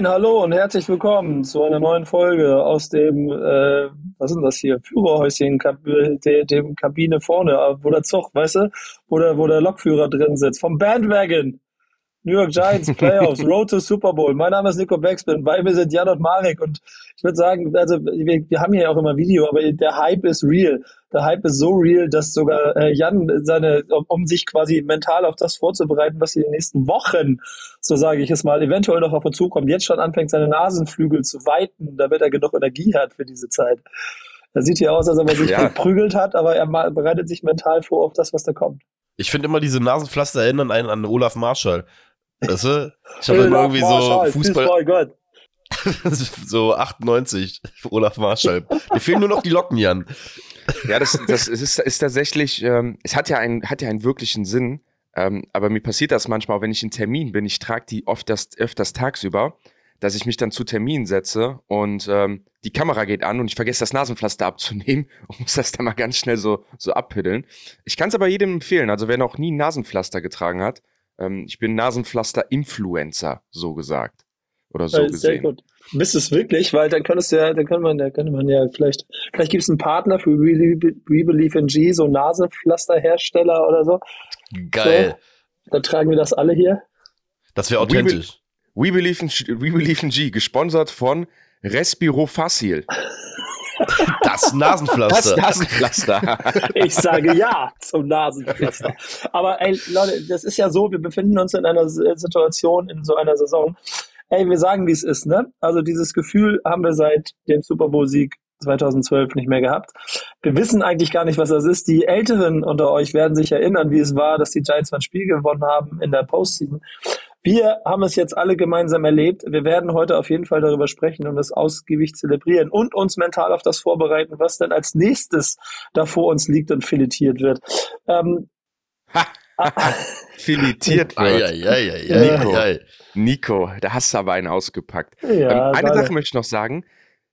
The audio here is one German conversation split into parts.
Moin, hallo und herzlich willkommen zu einer neuen Folge aus dem, äh, was denn das hier, Führerhäuschen, Kab de, dem Kabine vorne, wo der Zug, weißt du, wo der, wo der Lokführer drin sitzt, vom Bandwagon. New York Giants, Playoffs, Road to Super Bowl. Mein Name ist Nico Backspin, bei mir sind Jan und Marek und ich würde sagen, also wir, wir haben hier ja auch immer Video, aber der Hype ist real. Der Hype ist so real, dass sogar äh, Jan seine, um sich quasi mental auf das vorzubereiten, was in den nächsten Wochen, so sage ich es mal, eventuell noch auf uns zukommt, jetzt schon anfängt, seine Nasenflügel zu weiten, damit er genug Energie hat für diese Zeit. Er sieht hier aus, als ob er sich ja. geprügelt hat, aber er bereitet sich mental vor auf das, was da kommt. Ich finde immer, diese Nasenpflaster erinnern einen an Olaf Marschall. Weißt du? Ich habe dann irgendwie so Fußball. so 98, Olaf Marschall. Mir fehlen nur noch die Locken, Jan. Ja, das, das ist, ist tatsächlich, ähm, es hat ja, einen, hat ja einen wirklichen Sinn, ähm, aber mir passiert das manchmal, wenn ich in Termin bin, ich trage die oft das, öfters tagsüber, dass ich mich dann zu Terminen setze und ähm, die Kamera geht an und ich vergesse das Nasenpflaster abzunehmen und muss das dann mal ganz schnell so, so abpiddeln. Ich kann es aber jedem empfehlen, also wer noch nie ein Nasenpflaster getragen hat, ähm, ich bin Nasenpflaster-Influencer, so gesagt. Oder so gesehen. Sehr gut. Bist es wirklich? Weil dann könntest du ja, dann könnte man, da könnte man ja vielleicht, vielleicht gibt es einen Partner für We, We Believe in G, so Nasenpflasterhersteller oder so. Geil. So, dann tragen wir das alle hier. Das wäre authentisch. We, We, Believe in, We Believe in G, gesponsert von Respiro Facil. Das Nasenpflaster. Das Nasenpflaster. Ich sage ja zum Nasenpflaster. Aber ey, Leute, das ist ja so, wir befinden uns in einer Situation, in so einer Saison. Ey, wir sagen, wie es ist, ne? Also dieses Gefühl haben wir seit dem Super Bowl-Sieg 2012 nicht mehr gehabt. Wir wissen eigentlich gar nicht, was das ist. Die Älteren unter euch werden sich erinnern, wie es war, dass die Giants ein Spiel gewonnen haben in der Postseason. Wir haben es jetzt alle gemeinsam erlebt. Wir werden heute auf jeden Fall darüber sprechen und das ausgiebig zelebrieren und uns mental auf das vorbereiten, was dann als nächstes da vor uns liegt und filetiert wird. Ähm, ha. filetiert wird. Ai, ai, ai, Nico, Nico, da hast du aber einen ausgepackt. Ja, ähm, eine Sache möchte ich noch sagen.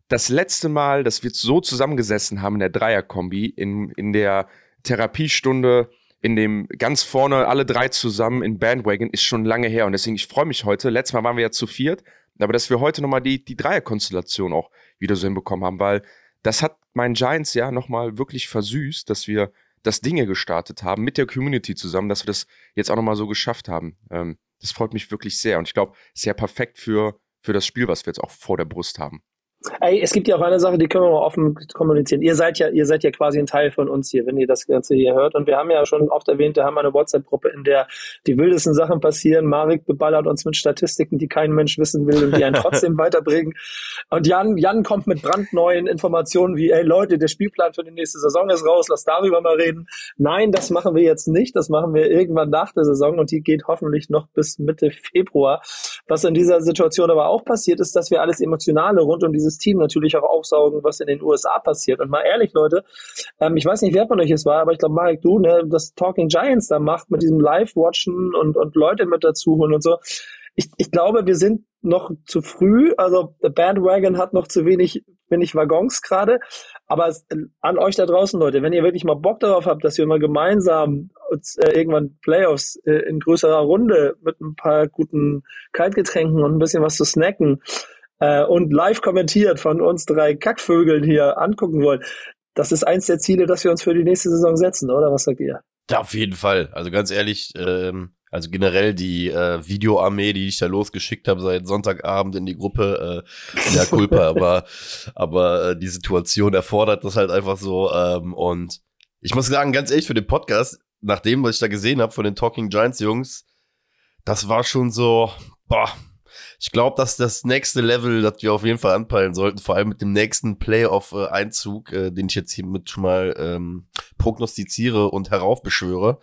Das letzte Mal, dass wir so zusammengesessen haben in der Dreierkombi, in, in der Therapiestunde in dem ganz vorne alle drei zusammen in Bandwagon ist schon lange her und deswegen ich freue mich heute. Letztes Mal waren wir ja zu viert, aber dass wir heute nochmal die, die Dreierkonstellation auch wieder so hinbekommen haben, weil das hat meinen Giants ja nochmal wirklich versüßt, dass wir das Dinge gestartet haben mit der Community zusammen, dass wir das jetzt auch nochmal so geschafft haben. Ähm, das freut mich wirklich sehr und ich glaube, sehr perfekt für, für das Spiel, was wir jetzt auch vor der Brust haben. Ey, es gibt ja auch eine Sache, die können wir mal offen kommunizieren. Ihr seid ja, ihr seid ja quasi ein Teil von uns hier, wenn ihr das Ganze hier hört. Und wir haben ja schon oft erwähnt, wir haben eine WhatsApp-Gruppe, in der die wildesten Sachen passieren. Marek beballert uns mit Statistiken, die kein Mensch wissen will und die einen trotzdem weiterbringen. Und Jan, Jan kommt mit brandneuen Informationen wie, ey Leute, der Spielplan für die nächste Saison ist raus, lass darüber mal reden. Nein, das machen wir jetzt nicht. Das machen wir irgendwann nach der Saison und die geht hoffentlich noch bis Mitte Februar. Was in dieser Situation aber auch passiert, ist, dass wir alles Emotionale rund um dieses Team natürlich auch aufsaugen, was in den USA passiert. Und mal ehrlich, Leute, ähm, ich weiß nicht, wer von euch es war, aber ich glaube, Marek, du, ne, das Talking Giants da macht mit diesem Live-Watchen und, und Leute mit dazu holen und so. Ich, ich glaube, wir sind noch zu früh. Also der Bandwagon hat noch zu wenig, wenig Waggons gerade. Aber es, an euch da draußen, Leute, wenn ihr wirklich mal Bock darauf habt, dass wir mal gemeinsam äh, irgendwann Playoffs äh, in größerer Runde mit ein paar guten Kaltgetränken und ein bisschen was zu snacken äh, und live kommentiert von uns drei Kackvögeln hier angucken wollen, das ist eins der Ziele, dass wir uns für die nächste Saison setzen, oder? Was sagt ihr? Ja, auf jeden Fall. Also ganz ehrlich, ähm, also generell die äh, Videoarmee, die ich da losgeschickt habe seit Sonntagabend in die Gruppe, äh, ja, Kulpa, aber, aber äh, die Situation erfordert das halt einfach so. Ähm, und ich muss sagen, ganz ehrlich, für den Podcast, nach dem, was ich da gesehen habe von den Talking Giants Jungs, das war schon so, boah, ich glaube, dass das nächste Level, das wir auf jeden Fall anpeilen sollten, vor allem mit dem nächsten Playoff-Einzug, äh, den ich jetzt hiermit schon mal ähm, prognostiziere und heraufbeschwöre.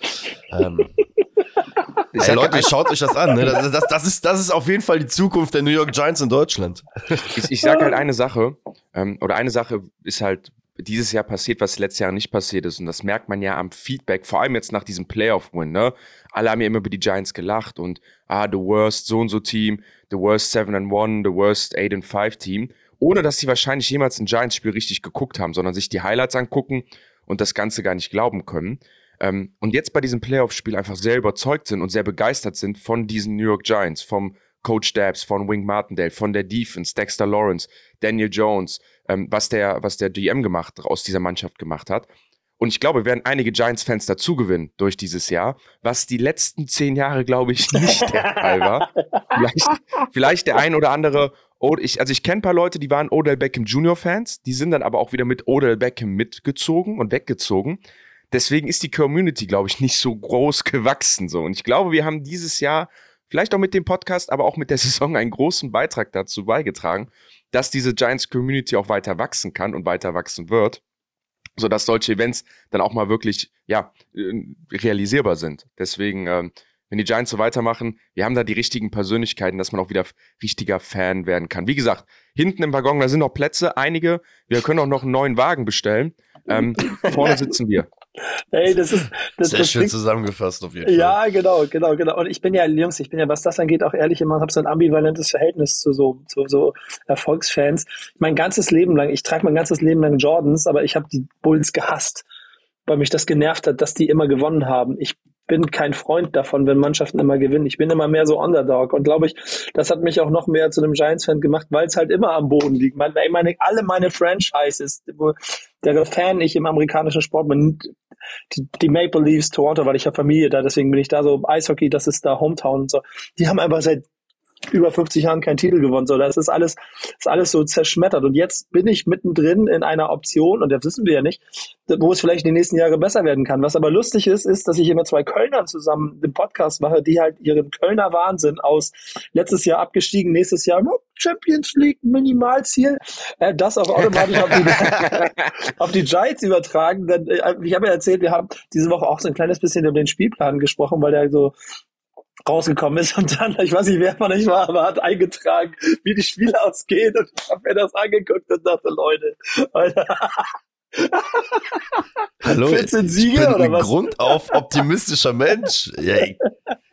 ähm, Hey Leute, schaut euch das an. Ne? Das, das, das, ist, das ist auf jeden Fall die Zukunft der New York Giants in Deutschland. Ich, ich sage halt eine Sache, ähm, oder eine Sache ist halt dieses Jahr passiert, was letztes Jahr nicht passiert ist. Und das merkt man ja am Feedback, vor allem jetzt nach diesem Playoff-Win. Ne? Alle haben ja immer über die Giants gelacht und ah, the worst so und so Team, the worst 7 and 1, the worst 8 and 5 Team. Ohne dass sie wahrscheinlich jemals ein Giants-Spiel richtig geguckt haben, sondern sich die Highlights angucken und das Ganze gar nicht glauben können. Ähm, und jetzt bei diesem Playoff-Spiel einfach sehr überzeugt sind und sehr begeistert sind von diesen New York Giants, vom Coach Dabbs, von Wing Martindale, von der Defense, Dexter Lawrence, Daniel Jones, ähm, was, der, was der GM gemacht, aus dieser Mannschaft gemacht hat. Und ich glaube, wir werden einige Giants-Fans dazugewinnen durch dieses Jahr, was die letzten zehn Jahre, glaube ich, nicht der Fall war. Vielleicht, vielleicht der ein oder andere ich, also ich kenne ein paar Leute, die waren Odell Beckham Junior Fans, die sind dann aber auch wieder mit Odell Beckham mitgezogen und weggezogen. Deswegen ist die Community, glaube ich, nicht so groß gewachsen so. Und ich glaube, wir haben dieses Jahr vielleicht auch mit dem Podcast, aber auch mit der Saison einen großen Beitrag dazu beigetragen, dass diese Giants Community auch weiter wachsen kann und weiter wachsen wird, sodass solche Events dann auch mal wirklich ja äh, realisierbar sind. Deswegen ähm, wenn die Giants so weitermachen, wir haben da die richtigen Persönlichkeiten, dass man auch wieder richtiger Fan werden kann. Wie gesagt, hinten im Waggon, da sind noch Plätze, einige. Wir können auch noch einen neuen Wagen bestellen. Ähm, vorne sitzen wir. Hey, das ist das, sehr das schön zusammengefasst auf jeden Fall. Ja, genau, genau, genau. Und ich bin ja, Jungs, ich bin ja, was das angeht, auch ehrlich immer, habe so ein ambivalentes Verhältnis zu so zu so Erfolgsfans. Mein ganzes Leben lang, ich trage mein ganzes Leben lang Jordans, aber ich habe die Bulls gehasst, weil mich das genervt hat, dass die immer gewonnen haben. Ich bin kein Freund davon, wenn Mannschaften immer gewinnen. Ich bin immer mehr so Underdog und glaube ich, das hat mich auch noch mehr zu einem Giants-Fan gemacht, weil es halt immer am Boden liegt. Ich meine, alle meine Franchises, wo der Fan ich im amerikanischen Sport bin, die, die Maple Leafs Toronto, weil ich habe Familie da, deswegen bin ich da so Eishockey, das ist da Hometown und so. Die haben einfach seit über 50 Jahren keinen Titel gewonnen. So, das ist alles, ist alles so zerschmettert. Und jetzt bin ich mittendrin in einer Option, und das wissen wir ja nicht, wo es vielleicht in den nächsten Jahren besser werden kann. Was aber lustig ist, ist, dass ich immer zwei Kölnern zusammen den Podcast mache, die halt ihren Kölner Wahnsinn aus letztes Jahr abgestiegen, nächstes Jahr Champions League Minimalziel, äh, das auch automatisch auf die, auf die Giants übertragen. Denn, äh, ich habe ja erzählt, wir haben diese Woche auch so ein kleines bisschen über den Spielplan gesprochen, weil der so rausgekommen ist und dann, ich weiß nicht, wer von euch war, aber hat eingetragen, wie die Spiele ausgehen und ich habe mir das angeguckt und dachte, Leute, Alter. Hallo, 14 Siege, ich bin oder ein was? Grund auf optimistischer Mensch. Ja,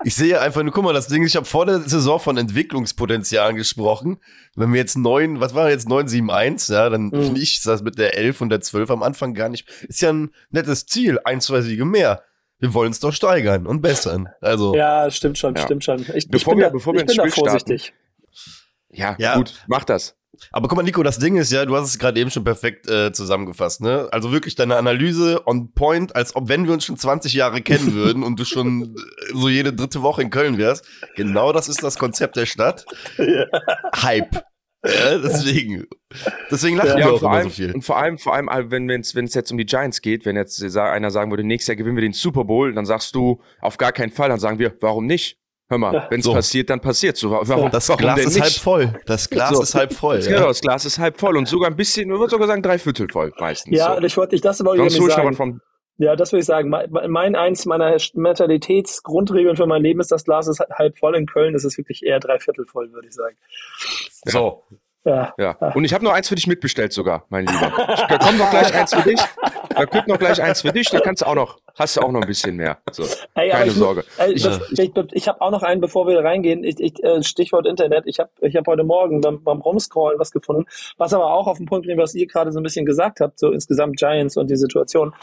ich, sehe einfach nur, guck mal, das Ding, ich habe vor der Saison von Entwicklungspotenzial gesprochen. Wenn wir jetzt neun, was war jetzt 971, ja, dann mhm. finde ich das mit der 11 und der 12 am Anfang gar nicht. Ist ja ein nettes Ziel, ein, zwei Siege mehr wir wollen es doch steigern und bessern. Also ja, stimmt schon, ja. stimmt schon. Ich, bevor ich wir, da, bevor wir ins Spiel vorsichtig. Ja, ja, gut, mach das. Aber guck mal, Nico, das Ding ist ja, du hast es gerade eben schon perfekt äh, zusammengefasst, ne? Also wirklich deine Analyse on point, als ob wenn wir uns schon 20 Jahre kennen würden und du schon äh, so jede dritte Woche in Köln wärst. Genau das ist das Konzept der Stadt. Ja. Hype. Ja, deswegen. Deswegen lachen ja, wir auch immer allem, so viel. Und vor allem, vor allem, äh, wenn es jetzt um die Giants geht, wenn jetzt einer sagen würde, nächstes Jahr gewinnen wir den Super Bowl, dann sagst du auf gar keinen Fall, dann sagen wir, warum nicht? Hör mal, ja, wenn es so. passiert, dann passiert so. Warum, das warum Glas ist nicht? halb voll. Das Glas so. ist halb voll. Ja. Genau, das Glas ist halb voll und sogar ein bisschen, man würde sogar sagen, drei Viertel voll meistens. Ja, so. ich wollte dich das aber Sonst irgendwie sagen. Von, ja, das würde ich sagen. Mein, eins meiner Mentalitätsgrundregeln für mein Leben ist, das Glas ist halb voll. In Köln ist es wirklich eher drei Viertel voll, würde ich sagen. So, ja. ja. Und ich habe noch eins für dich mitbestellt sogar, mein Lieber. Da kommt noch gleich eins für dich. Da kommt noch gleich eins für dich. Da kannst du auch noch, hast du auch noch ein bisschen mehr. So, ey, keine ich, Sorge. Ey, das, ich, ich habe auch noch einen, bevor wir reingehen. Ich, ich, äh, Stichwort Internet. Ich habe ich hab heute Morgen beim, beim Rumscrollen was gefunden, was aber auch auf den Punkt bringt, was ihr gerade so ein bisschen gesagt habt, so insgesamt Giants und die Situation.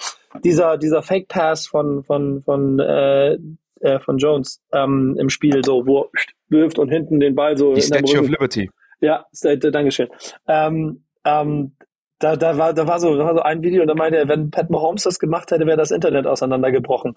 Dieser, dieser Fake Pass von, von, von, äh, äh, von Jones ähm, im Spiel, so, wo wirft und hinten den Ball so. Die Statue of Liberty. Ja, Dankeschön. Ähm, ähm, da, da, war, da, war so, da war so ein Video und da meinte er, wenn Pat Mahomes das gemacht hätte, wäre das Internet auseinandergebrochen.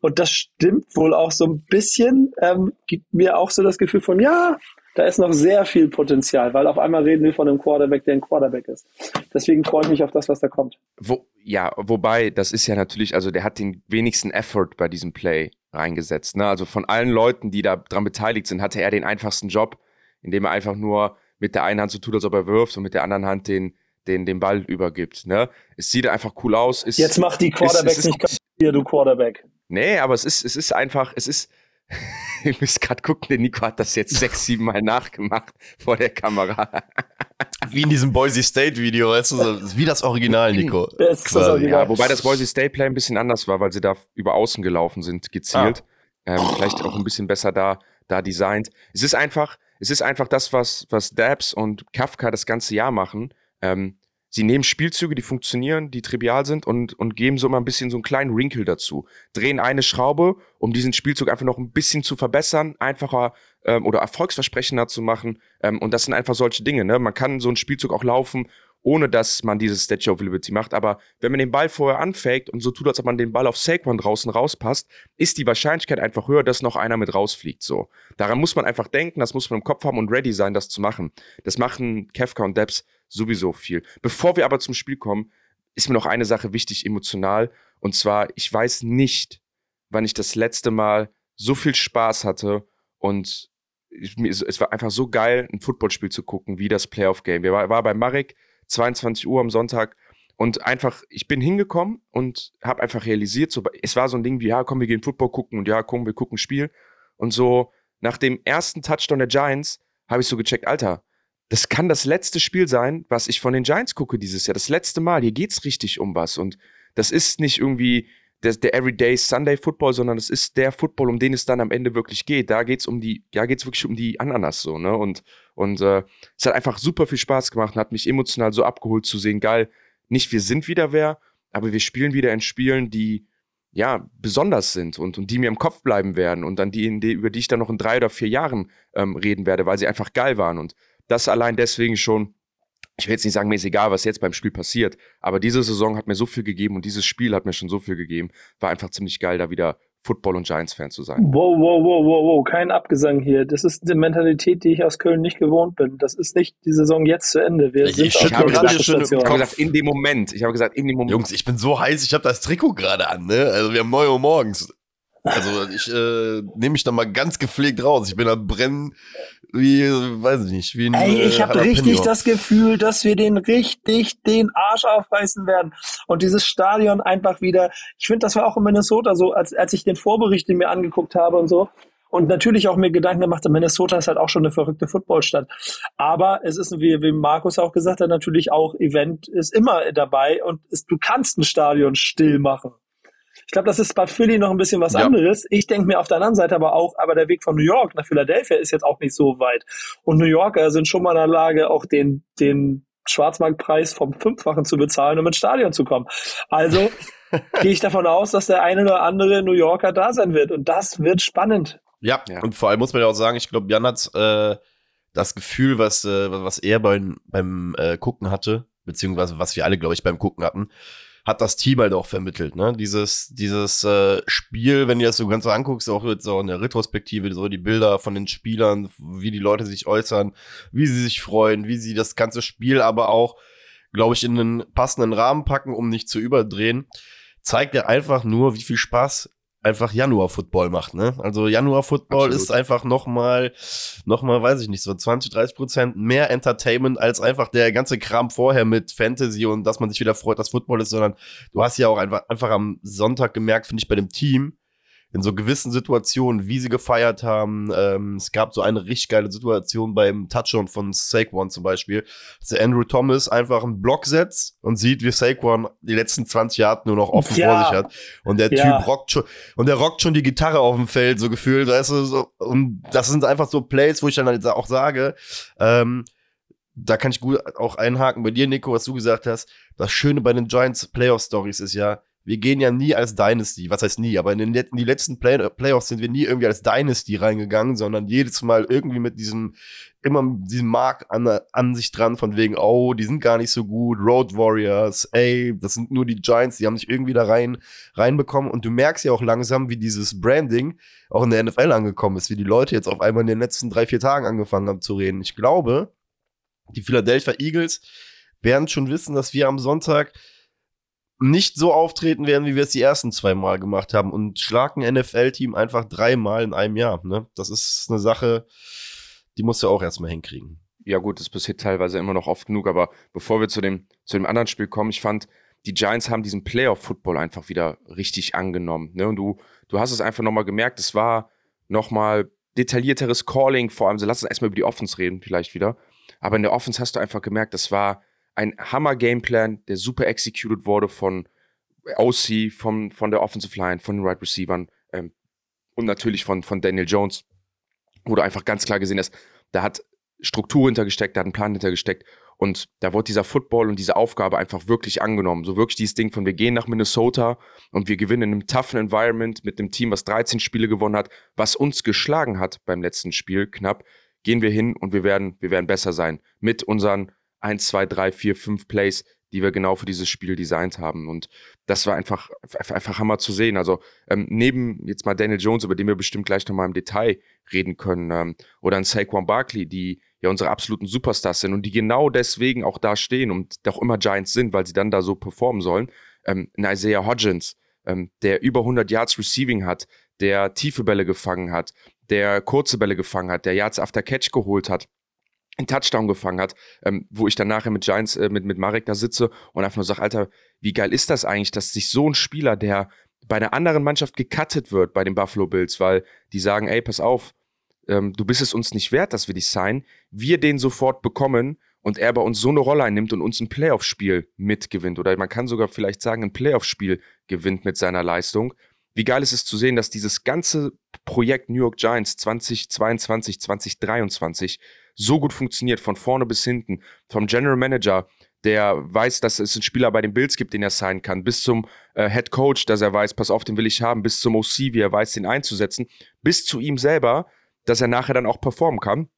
Und das stimmt wohl auch so ein bisschen, ähm, gibt mir auch so das Gefühl von, ja, da ist noch sehr viel Potenzial, weil auf einmal reden wir von einem Quarterback, der ein Quarterback ist. Deswegen freue ich mich auf das, was da kommt. Wo, ja, wobei, das ist ja natürlich, also der hat den wenigsten Effort bei diesem Play reingesetzt. Ne? Also von allen Leuten, die da dran beteiligt sind, hatte er den einfachsten Job, indem er einfach nur mit der einen Hand so tut, als ob er wirft und mit der anderen Hand den, den, den Ball übergibt. Ne? Es sieht einfach cool aus. Ist, Jetzt macht die Quarterbacks ist, nicht hier, du Quarterback. Nee, aber es ist, es ist einfach, es ist, ich muss gerade gucken, der Nico hat das jetzt sechs, sieben Mal nachgemacht vor der Kamera. Wie in diesem Boise State Video, weißt du, so, wie das Original, Nico. Das das Original. Ja, wobei das Boise State Play ein bisschen anders war, weil sie da über außen gelaufen sind, gezielt. Ah. Ähm, vielleicht auch ein bisschen besser da, da designt. Es ist einfach, es ist einfach das, was, was Dabs und Kafka das ganze Jahr machen. Ähm, sie nehmen Spielzüge, die funktionieren, die trivial sind und, und geben so mal ein bisschen so einen kleinen Wrinkle dazu. Drehen eine Schraube, um diesen Spielzug einfach noch ein bisschen zu verbessern, einfacher ähm, oder erfolgsversprechender zu machen. Ähm, und das sind einfach solche Dinge. Ne? Man kann so einen Spielzug auch laufen, ohne dass man dieses Statue of Liberty macht. Aber wenn man den Ball vorher anfakt und so tut, als ob man den Ball auf Saquon draußen rauspasst, ist die Wahrscheinlichkeit einfach höher, dass noch einer mit rausfliegt. So. Daran muss man einfach denken, das muss man im Kopf haben und ready sein, das zu machen. Das machen Kefka und Debs sowieso viel. Bevor wir aber zum Spiel kommen, ist mir noch eine Sache wichtig emotional. Und zwar, ich weiß nicht, wann ich das letzte Mal so viel Spaß hatte und es war einfach so geil, ein Footballspiel zu gucken, wie das Playoff-Game. Wir war, war bei Marek, 22 Uhr am Sonntag und einfach, ich bin hingekommen und habe einfach realisiert, so, es war so ein Ding wie, ja, komm, wir gehen Football gucken und ja, komm, wir gucken Spiel. Und so nach dem ersten Touchdown der Giants habe ich so gecheckt, Alter, das kann das letzte Spiel sein, was ich von den Giants gucke dieses Jahr. Das letzte Mal. Hier geht es richtig um was. Und das ist nicht irgendwie der, der Everyday Sunday Football, sondern es ist der Football, um den es dann am Ende wirklich geht. Da geht es um die, ja, geht es wirklich um die Ananas so, ne? Und, und äh, es hat einfach super viel Spaß gemacht und hat mich emotional so abgeholt zu sehen, geil, nicht wir sind wieder wer, aber wir spielen wieder in Spielen, die ja besonders sind und, und die mir im Kopf bleiben werden und die, die über die ich dann noch in drei oder vier Jahren ähm, reden werde, weil sie einfach geil waren. Und das allein deswegen schon, ich will jetzt nicht sagen, mir ist egal, was jetzt beim Spiel passiert, aber diese Saison hat mir so viel gegeben und dieses Spiel hat mir schon so viel gegeben. War einfach ziemlich geil, da wieder Football- und Giants-Fan zu sein. Wow, wow, wow, wow, wow, kein Abgesang hier. Das ist die Mentalität, die ich aus Köln nicht gewohnt bin. Das ist nicht die Saison jetzt zu Ende. Wir ich, ich, ich habe gerade schon ich habe gesagt, in dem Moment. Ich habe gesagt, in dem Moment. Jungs, ich bin so heiß, ich habe das Trikot gerade an, ne? Also wir haben 9 Uhr morgens. Also ich äh, nehme mich da mal ganz gepflegt raus. Ich bin am Brennen wie, weiß ich nicht, wie ein Ey, ich äh, habe richtig das Gefühl, dass wir den richtig den Arsch aufreißen werden. Und dieses Stadion einfach wieder, ich finde, das war auch in Minnesota so, als, als ich den Vorbericht mir angeguckt habe und so, und natürlich auch mir Gedanken gemacht, Minnesota ist halt auch schon eine verrückte Footballstadt. Aber es ist, wie, wie Markus auch gesagt hat, natürlich auch Event ist immer dabei und ist, du kannst ein Stadion still machen. Ich glaube, das ist bei Philly noch ein bisschen was ja. anderes. Ich denke mir auf der anderen Seite aber auch, aber der Weg von New York nach Philadelphia ist jetzt auch nicht so weit. Und New Yorker sind schon mal in der Lage, auch den, den Schwarzmarktpreis vom Fünffachen zu bezahlen, um ins Stadion zu kommen. Also gehe ich davon aus, dass der eine oder andere New Yorker da sein wird. Und das wird spannend. Ja, ja. und vor allem muss man ja auch sagen, ich glaube, Jan hat äh, das Gefühl, was, äh, was er beim, beim äh, Gucken hatte, beziehungsweise was wir alle, glaube ich, beim Gucken hatten, hat das Team halt auch vermittelt, ne? Dieses, dieses äh, Spiel, wenn du das so ganz so anguckst, auch jetzt so in der Retrospektive, so die Bilder von den Spielern, wie die Leute sich äußern, wie sie sich freuen, wie sie das ganze Spiel aber auch, glaube ich, in einen passenden Rahmen packen, um nicht zu überdrehen, zeigt ja einfach nur, wie viel Spaß einfach Januar-Football macht, ne? Also Januar-Football ist einfach noch mal, noch mal, weiß ich nicht, so 20, 30 Prozent mehr Entertainment als einfach der ganze Kram vorher mit Fantasy und dass man sich wieder freut, dass Football ist, sondern du hast ja auch einfach, einfach am Sonntag gemerkt, finde ich, bei dem Team, in so gewissen Situationen, wie sie gefeiert haben. Ähm, es gab so eine richtig geile Situation beim Touchdown von Saquon zum Beispiel, dass der Andrew Thomas einfach einen Block setzt und sieht, wie Saquon die letzten 20 Jahre nur noch offen ja. vor sich hat. Und der ja. Typ rockt schon, und der rockt schon die Gitarre auf dem Feld, so gefühlt, weißt du, so, und das sind einfach so Plays, wo ich dann halt auch sage, ähm, da kann ich gut auch einhaken bei dir, Nico, was du gesagt hast. Das Schöne bei den Giants Playoff Stories ist ja, wir gehen ja nie als Dynasty, was heißt nie, aber in, den, in die letzten Play Playoffs sind wir nie irgendwie als Dynasty reingegangen, sondern jedes Mal irgendwie mit diesem, immer diesem Mark an, an sich dran, von wegen, oh, die sind gar nicht so gut, Road Warriors, ey, das sind nur die Giants, die haben sich irgendwie da rein, reinbekommen und du merkst ja auch langsam, wie dieses Branding auch in der NFL angekommen ist, wie die Leute jetzt auf einmal in den letzten drei, vier Tagen angefangen haben zu reden. Ich glaube, die Philadelphia Eagles werden schon wissen, dass wir am Sonntag nicht so auftreten werden, wie wir es die ersten zwei Mal gemacht haben und schlagen NFL-Team einfach dreimal in einem Jahr. Ne? Das ist eine Sache, die muss du auch erstmal hinkriegen. Ja, gut, das passiert teilweise immer noch oft genug, aber bevor wir zu dem, zu dem anderen Spiel kommen, ich fand, die Giants haben diesen Playoff-Football einfach wieder richtig angenommen. Ne? Und du, du hast es einfach nochmal gemerkt, es war nochmal detaillierteres Calling, vor allem, so lass uns erstmal über die Offense reden, vielleicht wieder. Aber in der Offense hast du einfach gemerkt, das war ein Hammer-Gameplan, der super executed wurde von OC, von, von der Offensive Line, von den Right Receivern ähm, und natürlich von, von Daniel Jones, wo du einfach ganz klar gesehen hast, da hat Struktur hintergesteckt, da hat ein Plan hintergesteckt Und da wurde dieser Football und diese Aufgabe einfach wirklich angenommen. So wirklich dieses Ding von, wir gehen nach Minnesota und wir gewinnen in einem toughen Environment mit einem Team, was 13 Spiele gewonnen hat, was uns geschlagen hat beim letzten Spiel knapp. Gehen wir hin und wir werden, wir werden besser sein. Mit unseren 1, 2, 3, 4, 5 Plays, die wir genau für dieses Spiel designt haben. Und das war einfach, einfach Hammer zu sehen. Also ähm, neben jetzt mal Daniel Jones, über den wir bestimmt gleich nochmal im Detail reden können, ähm, oder ein Saquon Barkley, die ja unsere absoluten Superstars sind und die genau deswegen auch da stehen und doch immer Giants sind, weil sie dann da so performen sollen. Ähm, ein Isaiah Hodgins, ähm, der über 100 Yards Receiving hat, der tiefe Bälle gefangen hat, der kurze Bälle gefangen hat, der Yards after Catch geholt hat, einen Touchdown gefangen hat, ähm, wo ich dann nachher mit Giants, äh, mit, mit Marek da sitze und einfach nur sage, Alter, wie geil ist das eigentlich, dass sich so ein Spieler, der bei einer anderen Mannschaft gecuttet wird bei den Buffalo Bills, weil die sagen, ey, pass auf, ähm, du bist es uns nicht wert, dass wir dich sein, wir den sofort bekommen und er bei uns so eine Rolle einnimmt und uns ein Playoff-Spiel mitgewinnt oder man kann sogar vielleicht sagen, ein Playoff-Spiel gewinnt mit seiner Leistung. Wie geil ist es zu sehen, dass dieses ganze Projekt New York Giants 2022, 2023 so gut funktioniert, von vorne bis hinten, vom General Manager, der weiß, dass es einen Spieler bei den Bills gibt, den er sein kann, bis zum äh, Head Coach, dass er weiß, pass auf, den will ich haben, bis zum OC, wie er weiß, den einzusetzen, bis zu ihm selber, dass er nachher dann auch performen kann.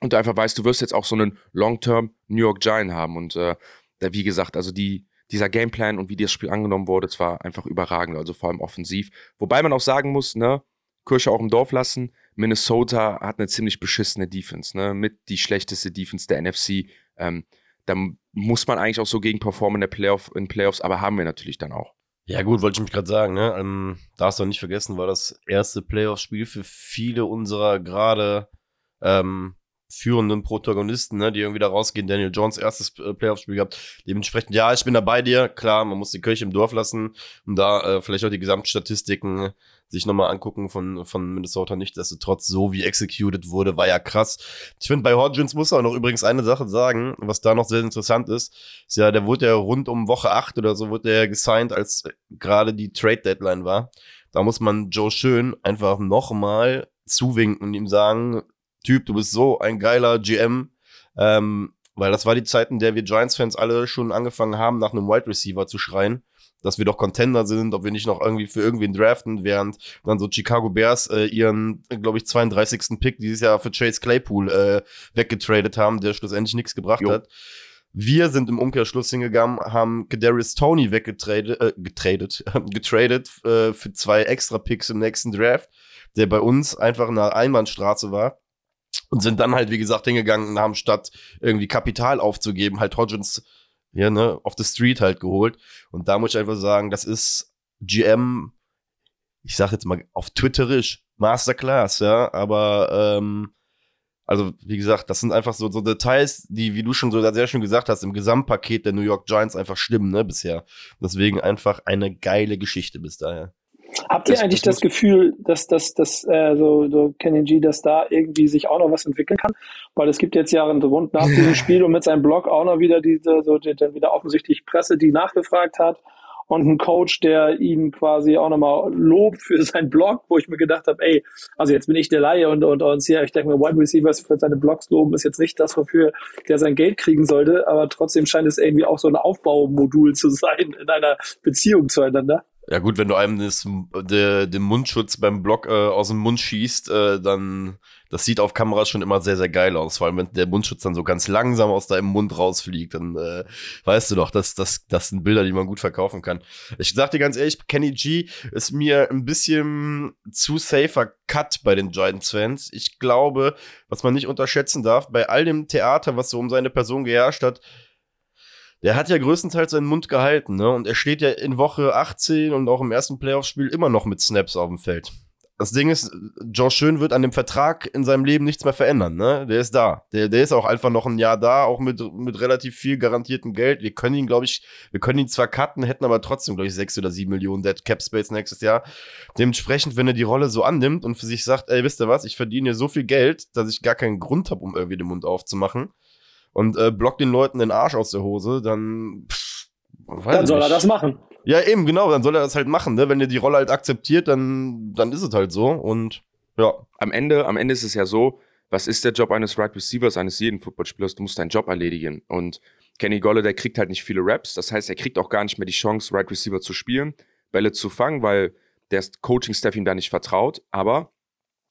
Und du einfach weißt, du wirst jetzt auch so einen Long-Term New York Giant haben. Und äh, wie gesagt, also die, dieser Gameplan und wie das Spiel angenommen wurde, das war einfach überragend, also vor allem offensiv. Wobei man auch sagen muss, ne, Kirche auch im Dorf lassen, Minnesota hat eine ziemlich beschissene Defense, ne, mit die schlechteste Defense der NFC. Ähm, da muss man eigentlich auch so gegen performen in der Playoff, in Playoffs, aber haben wir natürlich dann auch. Ja, gut, wollte ich mich gerade sagen, ne? Ähm, darfst du nicht vergessen, war das erste Playoff-Spiel für viele unserer gerade ähm, führenden Protagonisten, ne, die irgendwie da rausgehen. Daniel Jones erstes äh, Playoff-Spiel gehabt. Dementsprechend, ja, ich bin da bei dir. Klar, man muss die Kirche im Dorf lassen und da äh, vielleicht auch die Gesamtstatistiken sich nochmal angucken von, von Minnesota. Nicht, dass trotz so wie executed wurde, war ja krass. Ich finde, bei Hodgins muss er noch übrigens eine Sache sagen, was da noch sehr interessant ist. Ist ja, der wurde ja rund um Woche 8 oder so wurde er gesigned, als gerade die Trade-Deadline war. Da muss man Joe Schön einfach nochmal zuwinken und ihm sagen, Typ, du bist so ein geiler GM. Ähm, weil das war die Zeit, in der wir Giants-Fans alle schon angefangen haben, nach einem Wide Receiver zu schreien, dass wir doch Contender sind, ob wir nicht noch irgendwie für irgendwen draften, während dann so Chicago Bears äh, ihren, glaube ich, 32. Pick dieses Jahr für Chase Claypool äh, weggetradet haben, der schlussendlich nichts gebracht jo. hat. Wir sind im Umkehrschluss hingegangen, haben Kadarius Tony weggetradet, äh, getradet, getradet äh, für zwei extra Picks im nächsten Draft, der bei uns einfach eine Einbahnstraße war und sind dann halt, wie gesagt, hingegangen und haben statt irgendwie Kapital aufzugeben, halt Hodgins ja, ne, off the street halt geholt. Und da muss ich einfach sagen, das ist GM, ich sag jetzt mal auf Twitterisch, Masterclass, ja, aber ähm, also wie gesagt, das sind einfach so, so Details, die, wie du schon so sehr schön gesagt hast, im Gesamtpaket der New York Giants einfach stimmen, ne, bisher. Deswegen einfach eine geile Geschichte bis daher. Habt ihr das, eigentlich das, Gefühl, dass das, dass äh, so, so Kenny G, dass da irgendwie sich auch noch was entwickeln kann? Weil es gibt jetzt ja rund nach diesem Spiel und mit seinem Blog auch noch wieder diese, so die, dann wieder offensichtlich Presse, die nachgefragt hat und ein Coach, der ihn quasi auch nochmal lobt für seinen Blog, wo ich mir gedacht habe, ey, also jetzt bin ich der Laie und, und, und hier, ich denke mir, Wide Receivers für seine Blogs loben ist jetzt nicht das, wofür der sein Geld kriegen sollte, aber trotzdem scheint es irgendwie auch so ein Aufbaumodul zu sein in einer Beziehung zueinander. Ja gut, wenn du einem das, de, den Mundschutz beim Block äh, aus dem Mund schießt, äh, dann das sieht auf Kamera schon immer sehr, sehr geil aus. Vor allem, wenn der Mundschutz dann so ganz langsam aus deinem Mund rausfliegt, dann äh, weißt du doch, das, das, das sind Bilder, die man gut verkaufen kann. Ich sag dir ganz ehrlich, Kenny G ist mir ein bisschen zu safer Cut bei den Giants-Fans. Ich glaube, was man nicht unterschätzen darf, bei all dem Theater, was so um seine Person geherrscht hat, der hat ja größtenteils seinen Mund gehalten, ne? Und er steht ja in Woche 18 und auch im ersten Playoff-Spiel immer noch mit Snaps auf dem Feld. Das Ding ist, Josh Schön wird an dem Vertrag in seinem Leben nichts mehr verändern, ne? Der ist da. Der, der ist auch einfach noch ein Jahr da, auch mit, mit relativ viel garantiertem Geld. Wir können ihn, glaube ich, wir können ihn zwar cutten, hätten aber trotzdem, glaube ich, sechs oder sieben Millionen Dead Cap Space nächstes Jahr. Dementsprechend, wenn er die Rolle so annimmt und für sich sagt, ey, wisst ihr was, ich verdiene hier so viel Geld, dass ich gar keinen Grund habe, um irgendwie den Mund aufzumachen und äh, blockt den Leuten den Arsch aus der Hose, dann. Pff, dann soll nicht. er das machen. Ja, eben, genau, dann soll er das halt machen, ne? Wenn er die Rolle halt akzeptiert, dann, dann ist es halt so. Und ja. Am Ende, am Ende ist es ja so, was ist der Job eines Right Receivers, eines jeden Footballspielers? Du musst deinen Job erledigen. Und Kenny Golladay kriegt halt nicht viele Raps. Das heißt, er kriegt auch gar nicht mehr die Chance, Right Receiver zu spielen, Bälle zu fangen, weil der Coaching-Staff ihm da nicht vertraut. Aber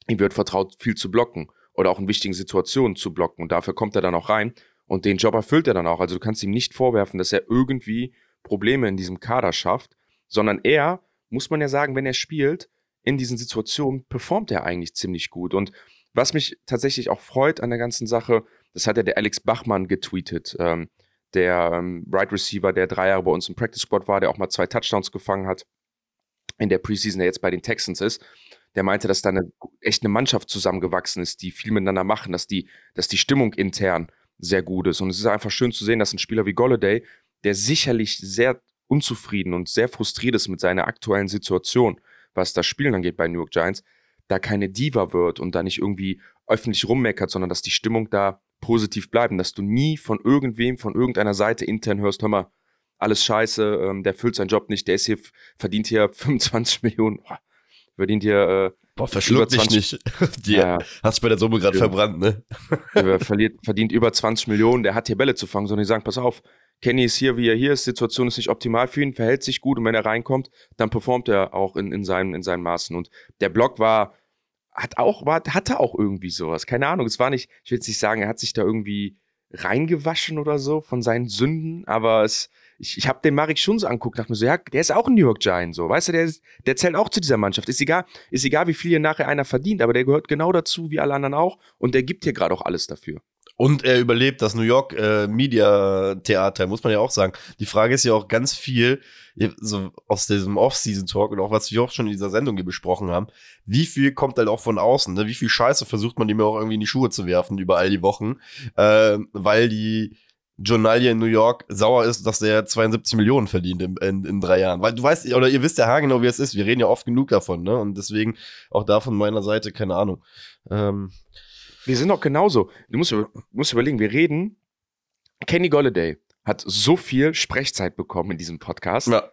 ihm wird vertraut, viel zu blocken oder auch in wichtigen Situationen zu blocken. Und dafür kommt er dann auch rein. Und den Job erfüllt er dann auch. Also du kannst ihm nicht vorwerfen, dass er irgendwie Probleme in diesem Kader schafft, sondern er, muss man ja sagen, wenn er spielt, in diesen Situationen performt er eigentlich ziemlich gut. Und was mich tatsächlich auch freut an der ganzen Sache, das hat ja der Alex Bachmann getweetet, ähm, der ähm, Right Receiver, der drei Jahre bei uns im Practice Squad war, der auch mal zwei Touchdowns gefangen hat in der Preseason, der jetzt bei den Texans ist. Der meinte, dass da eine, echt eine Mannschaft zusammengewachsen ist, die viel miteinander machen, dass die, dass die Stimmung intern sehr gut ist. Und es ist einfach schön zu sehen, dass ein Spieler wie Golladay, der sicherlich sehr unzufrieden und sehr frustriert ist mit seiner aktuellen Situation, was das Spielen angeht bei New York Giants, da keine Diva wird und da nicht irgendwie öffentlich rummeckert, sondern dass die Stimmung da positiv bleibt dass du nie von irgendwem, von irgendeiner Seite intern hörst, hör mal, alles scheiße, ähm, der füllt seinen Job nicht, der ist hier, verdient hier 25 Millionen, verdient hier äh, Boah, verschluck dich nicht. Die ja, hast bei der Summe gerade verbrannt, ne? verliert, verdient über 20 Millionen, der hat hier Bälle zu fangen, sondern die sagen, pass auf, Kenny ist hier, wie er hier ist, Situation ist nicht optimal für ihn, verhält sich gut und wenn er reinkommt, dann performt er auch in, in, seinen, in seinen Maßen. Und der Block war, hat auch, war, hatte auch irgendwie sowas. Keine Ahnung, es war nicht, ich will jetzt nicht sagen, er hat sich da irgendwie reingewaschen oder so von seinen Sünden, aber es, ich, ich habe den Marek schon so anguckt, dachte mir so, ja, der ist auch ein New York Giant, so, weißt du, der, ist, der zählt auch zu dieser Mannschaft. Ist egal, ist egal, wie viel hier nachher einer verdient, aber der gehört genau dazu, wie alle anderen auch, und der gibt hier gerade auch alles dafür. Und er überlebt das New York äh, Media Theater, muss man ja auch sagen. Die Frage ist ja auch ganz viel, so aus diesem Off-Season-Talk und auch was wir auch schon in dieser Sendung hier besprochen haben, wie viel kommt halt auch von außen, ne? wie viel Scheiße versucht man ihm auch irgendwie in die Schuhe zu werfen über all die Wochen, äh, weil die Journalie in New York sauer ist, dass der 72 Millionen verdient in, in, in, drei Jahren. Weil du weißt, oder ihr wisst ja genau, wie es ist. Wir reden ja oft genug davon, ne? Und deswegen auch da von meiner Seite, keine Ahnung. Ähm, wir sind auch genauso. Du musst, musst überlegen, wir reden. Kenny Golladay hat so viel Sprechzeit bekommen in diesem Podcast. Ja.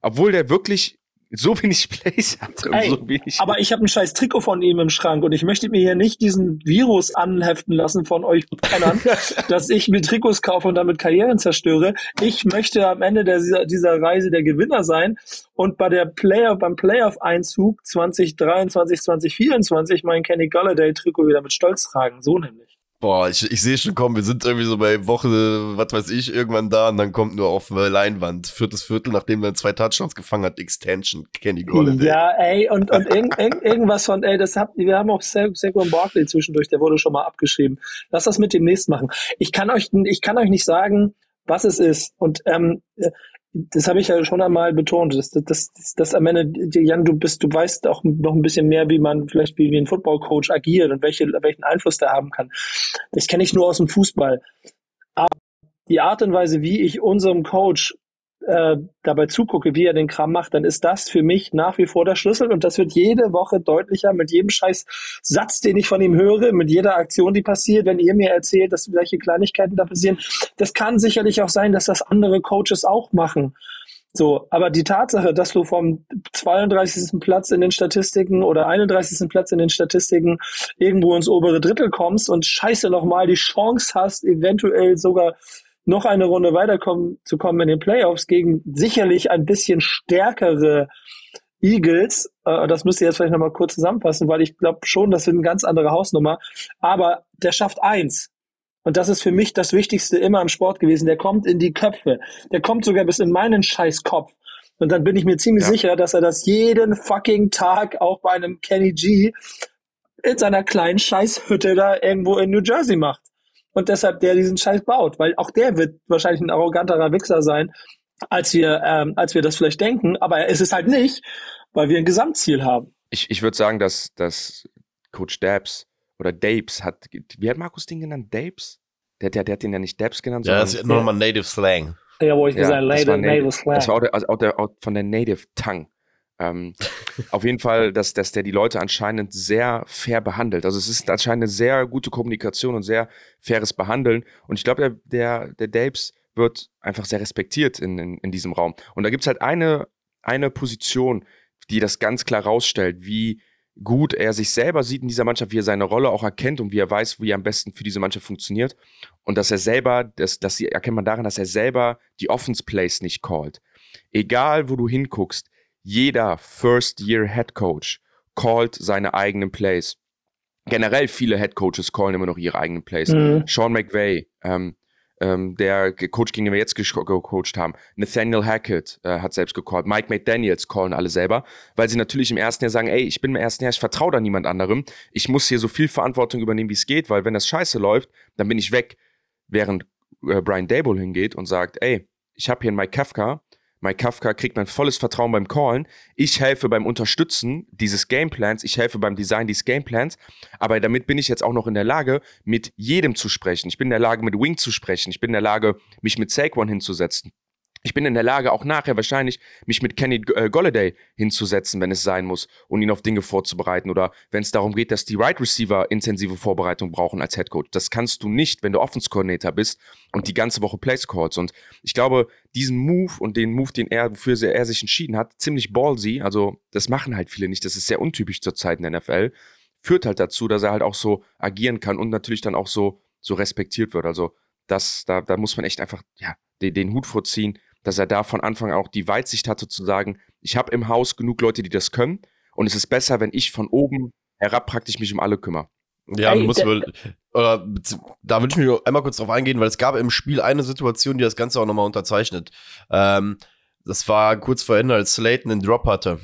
Obwohl der wirklich so wenig Plays hatte. Ey, so wenig aber ich habe ein scheiß Trikot von ihm im Schrank und ich möchte mir hier nicht diesen Virus anheften lassen von euch Kennern, dass ich mir Trikots kaufe und damit Karrieren zerstöre. Ich möchte am Ende der, dieser, dieser Reise der Gewinner sein und bei der Player, beim Playoff-Einzug 2023, 2024 mein Kenny Galladay-Trikot wieder mit Stolz tragen. So nämlich. Boah, ich, ich sehe schon kommen, wir sind irgendwie so bei Woche, was weiß ich, irgendwann da und dann kommt nur auf äh, Leinwand, viertes Viertel, nachdem er zwei Touchdowns gefangen hat, Extension, Kenny Golladay. Ja, ey, und, und irg, irg, irgendwas von, ey, das habt, wir haben auch Saquon Barkley zwischendurch, der wurde schon mal abgeschrieben. Lass das mit demnächst machen. Ich kann euch, ich kann euch nicht sagen, was es ist. Und ähm, das habe ich ja schon einmal betont. Das, das, das, das am Ende, Jan, du bist, du weißt auch noch ein bisschen mehr, wie man vielleicht wie, wie ein Football-Coach agiert und welche, welchen Einfluss der haben kann. Das kenne ich nur aus dem Fußball. Aber die Art und Weise, wie ich unserem Coach äh, dabei zugucke, wie er den Kram macht, dann ist das für mich nach wie vor der Schlüssel und das wird jede Woche deutlicher mit jedem scheiß Satz, den ich von ihm höre, mit jeder Aktion, die passiert, wenn ihr mir erzählt, dass welche Kleinigkeiten da passieren. Das kann sicherlich auch sein, dass das andere Coaches auch machen. So, aber die Tatsache, dass du vom 32. Platz in den Statistiken oder 31. Platz in den Statistiken irgendwo ins obere Drittel kommst und scheiße nochmal die Chance hast, eventuell sogar noch eine Runde weiterkommen zu kommen in den Playoffs gegen sicherlich ein bisschen stärkere Eagles. Äh, das müsst ihr jetzt vielleicht nochmal kurz zusammenfassen, weil ich glaube schon, das wird eine ganz andere Hausnummer. Aber der schafft eins. Und das ist für mich das Wichtigste immer im Sport gewesen. Der kommt in die Köpfe. Der kommt sogar bis in meinen Scheißkopf. Und dann bin ich mir ziemlich ja. sicher, dass er das jeden fucking Tag auch bei einem Kenny G in seiner kleinen Scheißhütte da irgendwo in New Jersey macht und deshalb der diesen Scheiß baut, weil auch der wird wahrscheinlich ein arroganterer Wichser sein, als wir, ähm, als wir das vielleicht denken, aber er ist es halt nicht, weil wir ein Gesamtziel haben. Ich, ich würde sagen, dass, dass Coach Dabs oder Dabes hat, wie hat Markus den genannt? Dabes? Der, der, der hat den ja nicht Dabs genannt, ja, das ist nochmal Native Slang. Ja, wo ich ja, gesagt Native, Native Slang. Das war auch, der, also auch, der, auch von der Native Tongue. Ähm, auf jeden Fall, dass, dass der die Leute anscheinend sehr fair behandelt. Also es ist anscheinend eine sehr gute Kommunikation und sehr faires Behandeln. Und ich glaube, der, der, der Dapes wird einfach sehr respektiert in, in, in diesem Raum. Und da gibt es halt eine, eine Position, die das ganz klar rausstellt, wie, gut er sich selber sieht in dieser Mannschaft, wie er seine Rolle auch erkennt und wie er weiß, wie er am besten für diese Mannschaft funktioniert. Und dass er selber, das, das erkennt man daran, dass er selber die Offense-Plays nicht callt. Egal, wo du hinguckst, jeder First-Year-Head Coach callt seine eigenen Plays. Generell viele Head Coaches callen immer noch ihre eigenen Plays. Mhm. Sean McVay, ähm, ähm, der Coach, gegen den wir jetzt gecoacht haben. Nathaniel Hackett äh, hat selbst gecallt. Mike McDaniels callen alle selber, weil sie natürlich im ersten Jahr sagen, ey, ich bin im ersten Jahr, ich vertraue da niemand anderem. Ich muss hier so viel Verantwortung übernehmen, wie es geht, weil wenn das scheiße läuft, dann bin ich weg. Während äh, Brian Dable hingeht und sagt, ey, ich habe hier einen Mike Kafka, Mike Kafka kriegt mein volles Vertrauen beim Callen. Ich helfe beim Unterstützen dieses Gameplans. Ich helfe beim Design dieses Gameplans. Aber damit bin ich jetzt auch noch in der Lage, mit jedem zu sprechen. Ich bin in der Lage, mit Wing zu sprechen. Ich bin in der Lage, mich mit Saquon hinzusetzen. Ich bin in der Lage, auch nachher wahrscheinlich mich mit Kenny äh, Golladay hinzusetzen, wenn es sein muss, und ihn auf Dinge vorzubereiten. Oder wenn es darum geht, dass die Right Receiver intensive Vorbereitung brauchen als Head Coach. Das kannst du nicht, wenn du Offense Coordinator bist und die ganze Woche Place Calls. Und ich glaube, diesen Move und den Move, den er, wofür er sich entschieden hat, ziemlich ballsy. Also, das machen halt viele nicht. Das ist sehr untypisch zur Zeit in der NFL. Führt halt dazu, dass er halt auch so agieren kann und natürlich dann auch so, so respektiert wird. Also, das, da, da muss man echt einfach, ja, den, den Hut vorziehen dass er da von Anfang an auch die Weitsicht hatte zu sagen, ich habe im Haus genug Leute, die das können und es ist besser, wenn ich von oben herab praktisch mich um alle kümmere. Ja, Ey, muss wohl, äh, da würde ich mich einmal kurz drauf eingehen, weil es gab im Spiel eine Situation, die das Ganze auch nochmal unterzeichnet. Ähm, das war kurz vor Ende, als Slayton den Drop hatte.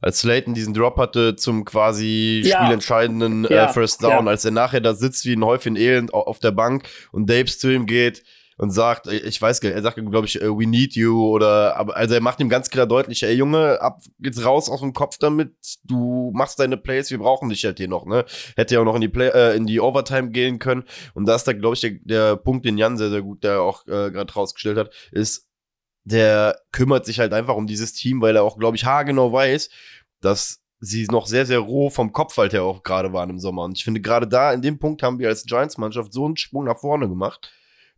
Als Slayton diesen Drop hatte zum quasi ja. spielentscheidenden äh. First Down, ja. als er nachher da sitzt wie ein Häufchen Elend auf der Bank und Dapes zu ihm geht, und sagt, ich weiß gar nicht, er sagt, glaube ich, äh, we need you oder, also er macht ihm ganz klar deutlich, ey Junge, ab geht's raus aus dem Kopf damit, du machst deine Plays, wir brauchen dich halt hier noch, ne? Hätte ja auch noch in die Play, äh, in die Overtime gehen können und da ist da, glaube ich, der, der Punkt, den Jan sehr, sehr gut, der auch äh, gerade rausgestellt hat, ist, der kümmert sich halt einfach um dieses Team, weil er auch, glaube ich, haargenau weiß, dass sie noch sehr, sehr roh vom Kopf halt her auch gerade waren im Sommer. Und ich finde, gerade da, in dem Punkt haben wir als Giants-Mannschaft so einen Sprung nach vorne gemacht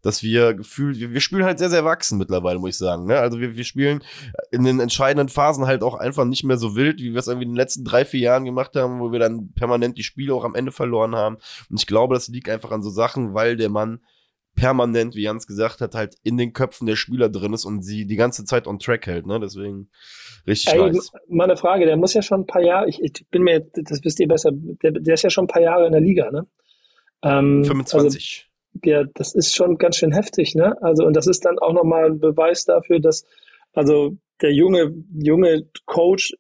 dass wir gefühlt, wir, wir spielen halt sehr, sehr wachsen mittlerweile, muss ich sagen. Ne? Also wir, wir spielen in den entscheidenden Phasen halt auch einfach nicht mehr so wild, wie wir es irgendwie in den letzten drei, vier Jahren gemacht haben, wo wir dann permanent die Spiele auch am Ende verloren haben. Und ich glaube, das liegt einfach an so Sachen, weil der Mann permanent, wie Jans gesagt hat, halt in den Köpfen der Spieler drin ist und sie die ganze Zeit on track hält. Ne? Deswegen richtig Ey, nice. Mal eine Frage, der muss ja schon ein paar Jahre, ich, ich bin mir, das wisst ihr besser, der, der ist ja schon ein paar Jahre in der Liga, ne? Ähm, 25. Also, ja, das ist schon ganz schön heftig, ne? Also, und das ist dann auch nochmal ein Beweis dafür, dass, also, der junge, junge Coach,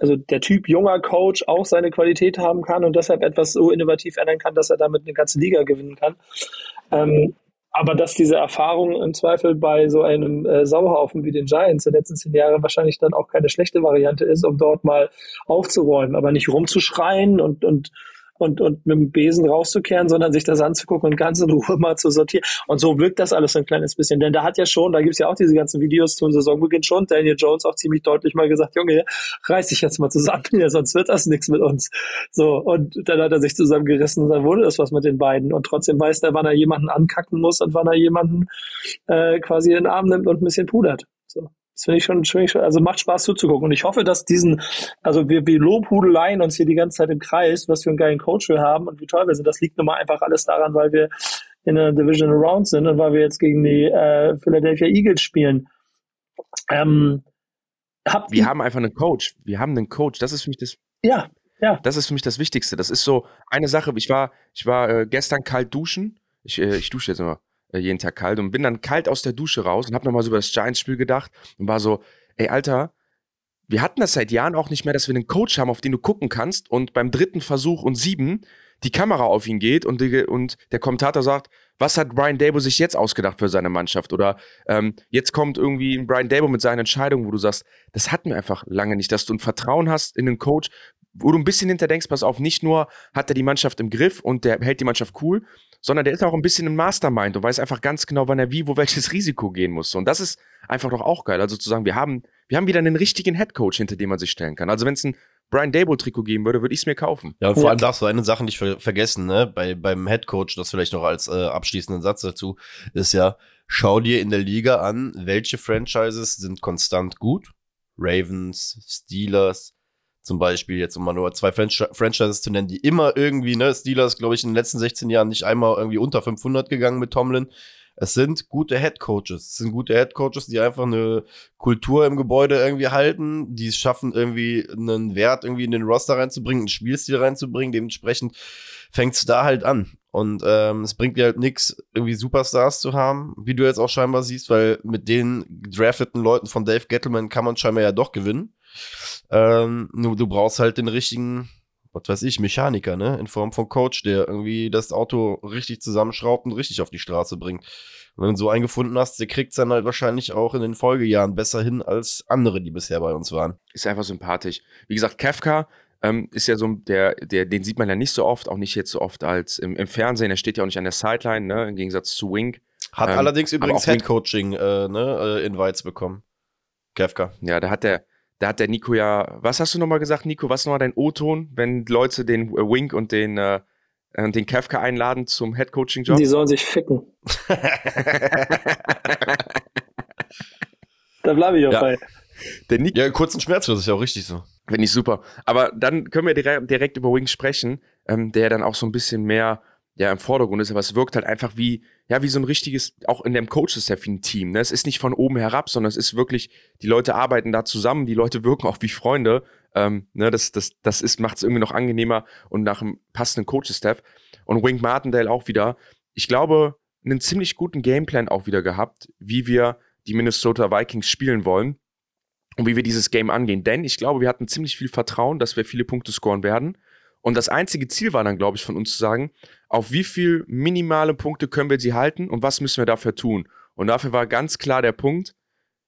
also der Typ junger Coach auch seine Qualität haben kann und deshalb etwas so innovativ ändern kann, dass er damit eine ganze Liga gewinnen kann. Ähm, aber dass diese Erfahrung im Zweifel bei so einem äh, Sauhaufen wie den Giants der letzten zehn Jahre wahrscheinlich dann auch keine schlechte Variante ist, um dort mal aufzuräumen, aber nicht rumzuschreien und, und und, und mit dem Besen rauszukehren, sondern sich das anzugucken und ganz in Ruhe mal zu sortieren. Und so wirkt das alles ein kleines bisschen. Denn da hat ja schon, da gibt's ja auch diese ganzen Videos zum Saisonbeginn schon, Daniel Jones auch ziemlich deutlich mal gesagt, Junge, reiß dich jetzt mal zusammen, ja, sonst wird das nichts mit uns. So, und dann hat er sich zusammengerissen und dann wurde das was mit den beiden. Und trotzdem weiß er, wann er jemanden ankacken muss und wann er jemanden äh, quasi in den Arm nimmt und ein bisschen pudert. So. Das finde ich schon, find ich schon, also macht Spaß zuzugucken. Und ich hoffe, dass diesen, also wir, wir Lobhudeleien uns hier die ganze Zeit im Kreis, was für einen geilen Coach wir haben und wie toll wir sind. Das liegt nun mal einfach alles daran, weil wir in der Division Round sind und weil wir jetzt gegen die äh, Philadelphia Eagles spielen. Ähm, wir haben einfach einen Coach. Wir haben einen Coach. Das ist für mich das. Ja, ja. Das ist für mich das Wichtigste. Das ist so eine Sache. Ich war, ich war äh, gestern kalt duschen. Ich, äh, ich dusche jetzt immer jeden Tag kalt und bin dann kalt aus der Dusche raus und habe nochmal so über das Giants-Spiel gedacht und war so, ey, Alter, wir hatten das seit Jahren auch nicht mehr, dass wir einen Coach haben, auf den du gucken kannst und beim dritten Versuch und sieben die Kamera auf ihn geht und, die, und der Kommentator sagt, was hat Brian Dabo sich jetzt ausgedacht für seine Mannschaft? Oder ähm, jetzt kommt irgendwie Brian Dabo mit seinen Entscheidungen, wo du sagst, das hatten wir einfach lange nicht, dass du ein Vertrauen hast in einen Coach, wo du ein bisschen hinterdenkst, pass auf, nicht nur hat er die Mannschaft im Griff und der hält die Mannschaft cool, sondern der ist auch ein bisschen ein Mastermind und weiß einfach ganz genau, wann er wie, wo welches Risiko gehen muss. Und das ist einfach doch auch geil. Also zu sagen, wir haben, wir haben wieder einen richtigen Headcoach, hinter dem man sich stellen kann. Also wenn es ein Brian Dable-Trikot geben würde, würde ich es mir kaufen. Ja, und vor allem darfst du eine Sache nicht ver vergessen, ne? Bei, beim Headcoach, das vielleicht noch als äh, abschließenden Satz dazu, ist ja, schau dir in der Liga an, welche Franchises sind konstant gut. Ravens, Steelers, zum Beispiel, jetzt um mal nur zwei Franch Franchises zu nennen, die immer irgendwie, ne, Steelers, glaube ich, in den letzten 16 Jahren nicht einmal irgendwie unter 500 gegangen mit Tomlin. Es sind gute Head Coaches. Es sind gute Head Coaches, die einfach eine Kultur im Gebäude irgendwie halten, die es schaffen, irgendwie einen Wert irgendwie in den Roster reinzubringen, einen Spielstil reinzubringen. Dementsprechend fängt es da halt an. Und ähm, es bringt dir halt nichts, irgendwie Superstars zu haben, wie du jetzt auch scheinbar siehst, weil mit den gedrafteten Leuten von Dave Gettleman kann man scheinbar ja doch gewinnen. Ähm, nur du brauchst halt den richtigen, was weiß ich, Mechaniker, ne? In Form von Coach, der irgendwie das Auto richtig zusammenschraubt und richtig auf die Straße bringt. Und wenn du so einen gefunden hast, der kriegt es dann halt wahrscheinlich auch in den Folgejahren besser hin als andere, die bisher bei uns waren. Ist einfach sympathisch. Wie gesagt, Kafka ähm, ist ja so der, der, den sieht man ja nicht so oft, auch nicht jetzt so oft als im, im Fernsehen. Er steht ja auch nicht an der Sideline, ne? Im Gegensatz zu Wink. Hat ähm, allerdings übrigens Headcoaching äh, ne, äh, Invites bekommen. Kafka. Ja, da hat der, da hat der Nico ja, was hast du nochmal gesagt, Nico? Was nochmal dein O-Ton, wenn Leute den äh, Wink und den, äh, den Kafka einladen zum Headcoaching-Job? Die sollen sich ficken. da bleibe ich auch ja. bei. Der Nico, ja, kurzen Schmerz, das ist ja auch richtig so. Finde ich super. Aber dann können wir direkt, direkt über Wink sprechen, ähm, der dann auch so ein bisschen mehr ja, im Vordergrund ist, aber es wirkt halt einfach wie, ja, wie so ein richtiges, auch in dem Coach-Staff wie ein Team. Ne? Es ist nicht von oben herab, sondern es ist wirklich, die Leute arbeiten da zusammen, die Leute wirken auch wie Freunde. Ähm, ne? Das, das, das ist, macht es irgendwie noch angenehmer und nach einem passenden Coach-Staff. Und Wink Martindale auch wieder, ich glaube, einen ziemlich guten Gameplan auch wieder gehabt, wie wir die Minnesota Vikings spielen wollen und wie wir dieses Game angehen. Denn ich glaube, wir hatten ziemlich viel Vertrauen, dass wir viele Punkte scoren werden. Und das einzige Ziel war dann, glaube ich, von uns zu sagen, auf wie viel minimale Punkte können wir sie halten und was müssen wir dafür tun. Und dafür war ganz klar der Punkt,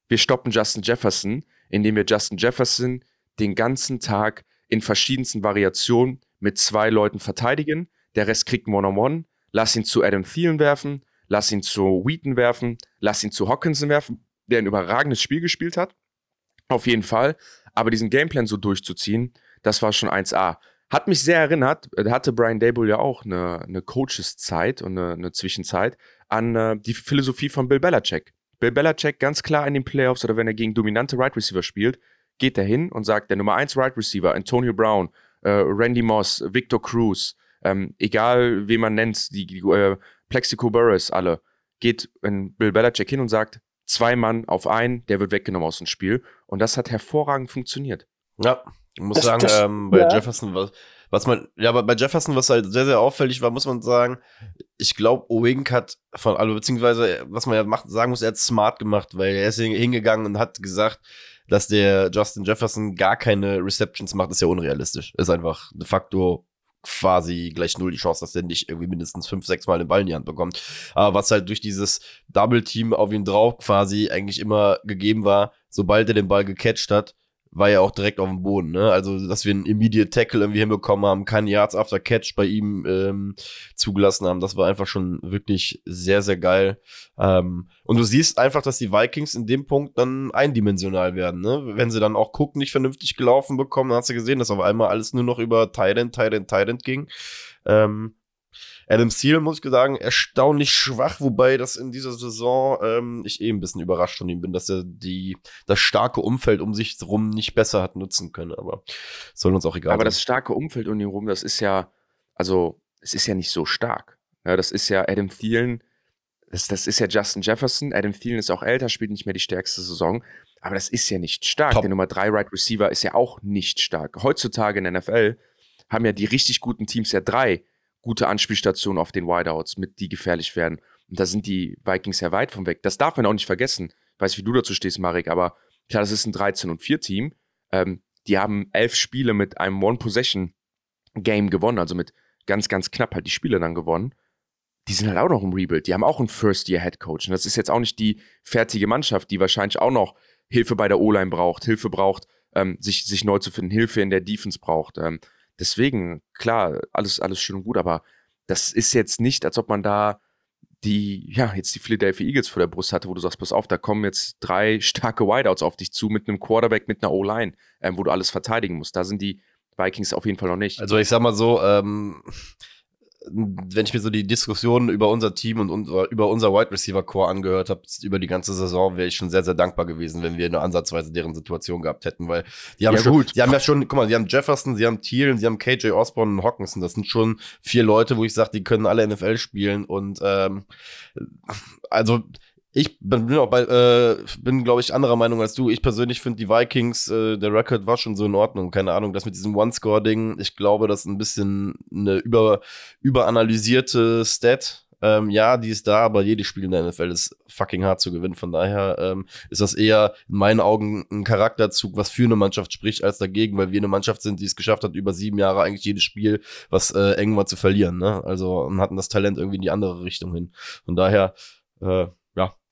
wir stoppen Justin Jefferson, indem wir Justin Jefferson den ganzen Tag in verschiedensten Variationen mit zwei Leuten verteidigen. Der Rest kriegt One-on-One. Lass ihn zu Adam Thielen werfen, lass ihn zu Wheaton werfen, lass ihn zu Hawkinson werfen, der ein überragendes Spiel gespielt hat. Auf jeden Fall. Aber diesen Gameplan so durchzuziehen, das war schon 1A. Hat mich sehr erinnert, da hatte Brian Dable ja auch eine, eine Coaches-Zeit und eine, eine, Zwischenzeit an äh, die Philosophie von Bill Belichick. Bill Belichick ganz klar in den Playoffs oder wenn er gegen dominante Right Receiver spielt, geht er hin und sagt, der Nummer 1 Right Receiver, Antonio Brown, äh, Randy Moss, Victor Cruz, ähm, egal wie man nennt, die, die äh, Plexico Burris, alle, geht in Bill Belichick hin und sagt, zwei Mann auf einen, der wird weggenommen aus dem Spiel. Und das hat hervorragend funktioniert. Ja, ich muss das, sagen, das, ähm, bei ja. Jefferson, was, was man, ja, bei Jefferson, was halt sehr, sehr auffällig war, muss man sagen, ich glaube, Wink hat von, also beziehungsweise, was man ja macht, sagen muss, er hat smart gemacht, weil er ist hingegangen und hat gesagt, dass der Justin Jefferson gar keine Receptions macht, ist ja unrealistisch. Ist einfach de facto quasi gleich null die Chance, dass er nicht irgendwie mindestens fünf, sechs Mal den Ball in die Hand bekommt. Aber was halt durch dieses Double-Team auf ihn drauf quasi eigentlich immer gegeben war, sobald er den Ball gecatcht hat, war ja auch direkt auf dem Boden. Ne? Also, dass wir einen Immediate Tackle irgendwie hinbekommen haben, keinen Yards after Catch bei ihm ähm, zugelassen haben, das war einfach schon wirklich sehr, sehr geil. Ähm, und du siehst einfach, dass die Vikings in dem Punkt dann eindimensional werden. Ne? Wenn sie dann auch Cook nicht vernünftig gelaufen bekommen, dann hast du gesehen, dass auf einmal alles nur noch über Tident, Tident, Tident ging. Ähm, Adam Seal, muss ich sagen, erstaunlich schwach, wobei das in dieser Saison ähm, ich eh ein bisschen überrascht von ihm bin, dass er die, das starke Umfeld um sich rum nicht besser hat nutzen können. Aber soll uns auch egal Aber sein. das starke Umfeld um ihn rum, das ist ja, also, es ist ja nicht so stark. Ja, das ist ja Adam Thielen, das, das ist ja Justin Jefferson. Adam Thielen ist auch älter, spielt nicht mehr die stärkste Saison. Aber das ist ja nicht stark. Top. Der Nummer 3 Right Receiver ist ja auch nicht stark. Heutzutage in der NFL haben ja die richtig guten Teams ja drei gute Anspielstationen auf den Wideouts, mit die gefährlich werden. Und da sind die Vikings ja weit von weg. Das darf man auch nicht vergessen. Ich weiß, wie du dazu stehst, Marek, aber klar, das ist ein 13 und 4 Team. Ähm, die haben elf Spiele mit einem One-Possession-Game gewonnen, also mit ganz, ganz knapp halt die Spiele dann gewonnen. Die sind halt auch noch im Rebuild. Die haben auch einen First-Year-Head-Coach. Und das ist jetzt auch nicht die fertige Mannschaft, die wahrscheinlich auch noch Hilfe bei der O-Line braucht, Hilfe braucht, ähm, sich, sich neu zu finden, Hilfe in der Defense braucht. Ähm, Deswegen, klar, alles, alles schön und gut, aber das ist jetzt nicht, als ob man da die, ja, jetzt die Philadelphia Eagles vor der Brust hatte, wo du sagst, pass auf, da kommen jetzt drei starke Wideouts auf dich zu mit einem Quarterback, mit einer O-Line, ähm, wo du alles verteidigen musst. Da sind die Vikings auf jeden Fall noch nicht. Also ich sag mal so, ähm, wenn ich mir so die Diskussion über unser Team und unser, über unser Wide Receiver Core angehört habe, über die ganze Saison, wäre ich schon sehr, sehr dankbar gewesen, wenn wir eine ansatzweise deren Situation gehabt hätten, weil die haben ja, schon, gut. die haben ja schon, guck mal, die haben Jefferson, sie haben Thielen, sie haben KJ Osborne und Hawkinson. Das sind schon vier Leute, wo ich sage, die können alle NFL spielen und ähm, also ich bin auch bei, äh, bin, glaube ich, anderer Meinung als du. Ich persönlich finde die Vikings, äh, der Record war schon so in Ordnung. Keine Ahnung, das mit diesem One-Score-Ding, ich glaube, das ist ein bisschen eine über, überanalysierte Stat. Ähm, ja, die ist da, aber jedes Spiel in der NFL ist fucking hart zu gewinnen. Von daher ähm, ist das eher in meinen Augen ein Charakterzug, was für eine Mannschaft spricht, als dagegen, weil wir eine Mannschaft sind, die es geschafft hat, über sieben Jahre eigentlich jedes Spiel, was äh, eng war, zu verlieren. Ne? Also und hatten das Talent irgendwie in die andere Richtung hin. Von daher, äh,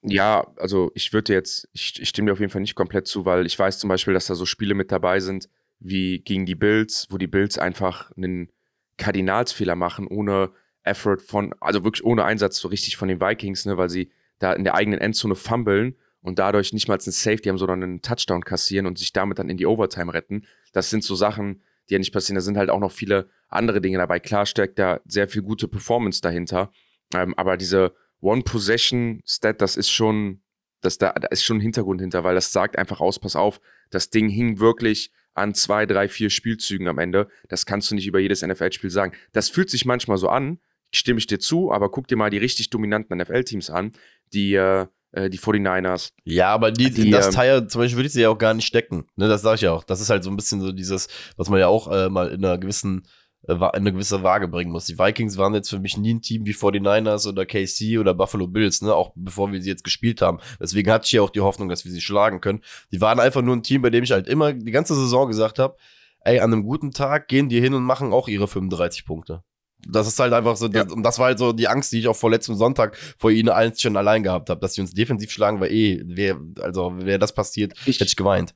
ja, also ich würde jetzt, ich, ich stimme dir auf jeden Fall nicht komplett zu, weil ich weiß zum Beispiel, dass da so Spiele mit dabei sind, wie gegen die Bills, wo die Bills einfach einen Kardinalsfehler machen, ohne Effort von, also wirklich ohne Einsatz so richtig von den Vikings, ne, weil sie da in der eigenen Endzone fummeln und dadurch nicht mal einen Safety haben, sondern einen Touchdown kassieren und sich damit dann in die Overtime retten. Das sind so Sachen, die ja nicht passieren. Da sind halt auch noch viele andere Dinge dabei. Klar steckt da sehr viel gute Performance dahinter. Ähm, aber diese One-Possession-Stat, das ist schon, das, da, da ist schon ein Hintergrund hinter, weil das sagt einfach aus, pass auf, das Ding hing wirklich an zwei, drei, vier Spielzügen am Ende. Das kannst du nicht über jedes NFL-Spiel sagen. Das fühlt sich manchmal so an, stimme ich dir zu, aber guck dir mal die richtig dominanten NFL-Teams an, die, äh, äh die 49ers. Ja, aber die, die das ähm, Teil, zum Beispiel würde ich sie ja auch gar nicht stecken. Ne, das sage ich ja auch. Das ist halt so ein bisschen so dieses, was man ja auch äh, mal in einer gewissen eine gewisse Waage bringen muss. Die Vikings waren jetzt für mich nie ein Team wie 49ers oder KC oder Buffalo Bills, ne, auch bevor wir sie jetzt gespielt haben. Deswegen hatte ich ja auch die Hoffnung, dass wir sie schlagen können. Die waren einfach nur ein Team, bei dem ich halt immer die ganze Saison gesagt habe, ey, an einem guten Tag gehen die hin und machen auch ihre 35 Punkte. Das ist halt einfach so, ja. das, und das war halt so die Angst, die ich auch vor letztem Sonntag vor ihnen allen schon allein gehabt habe, dass sie uns defensiv schlagen, weil eh, wer, also wäre das passiert, ich, hätte ich geweint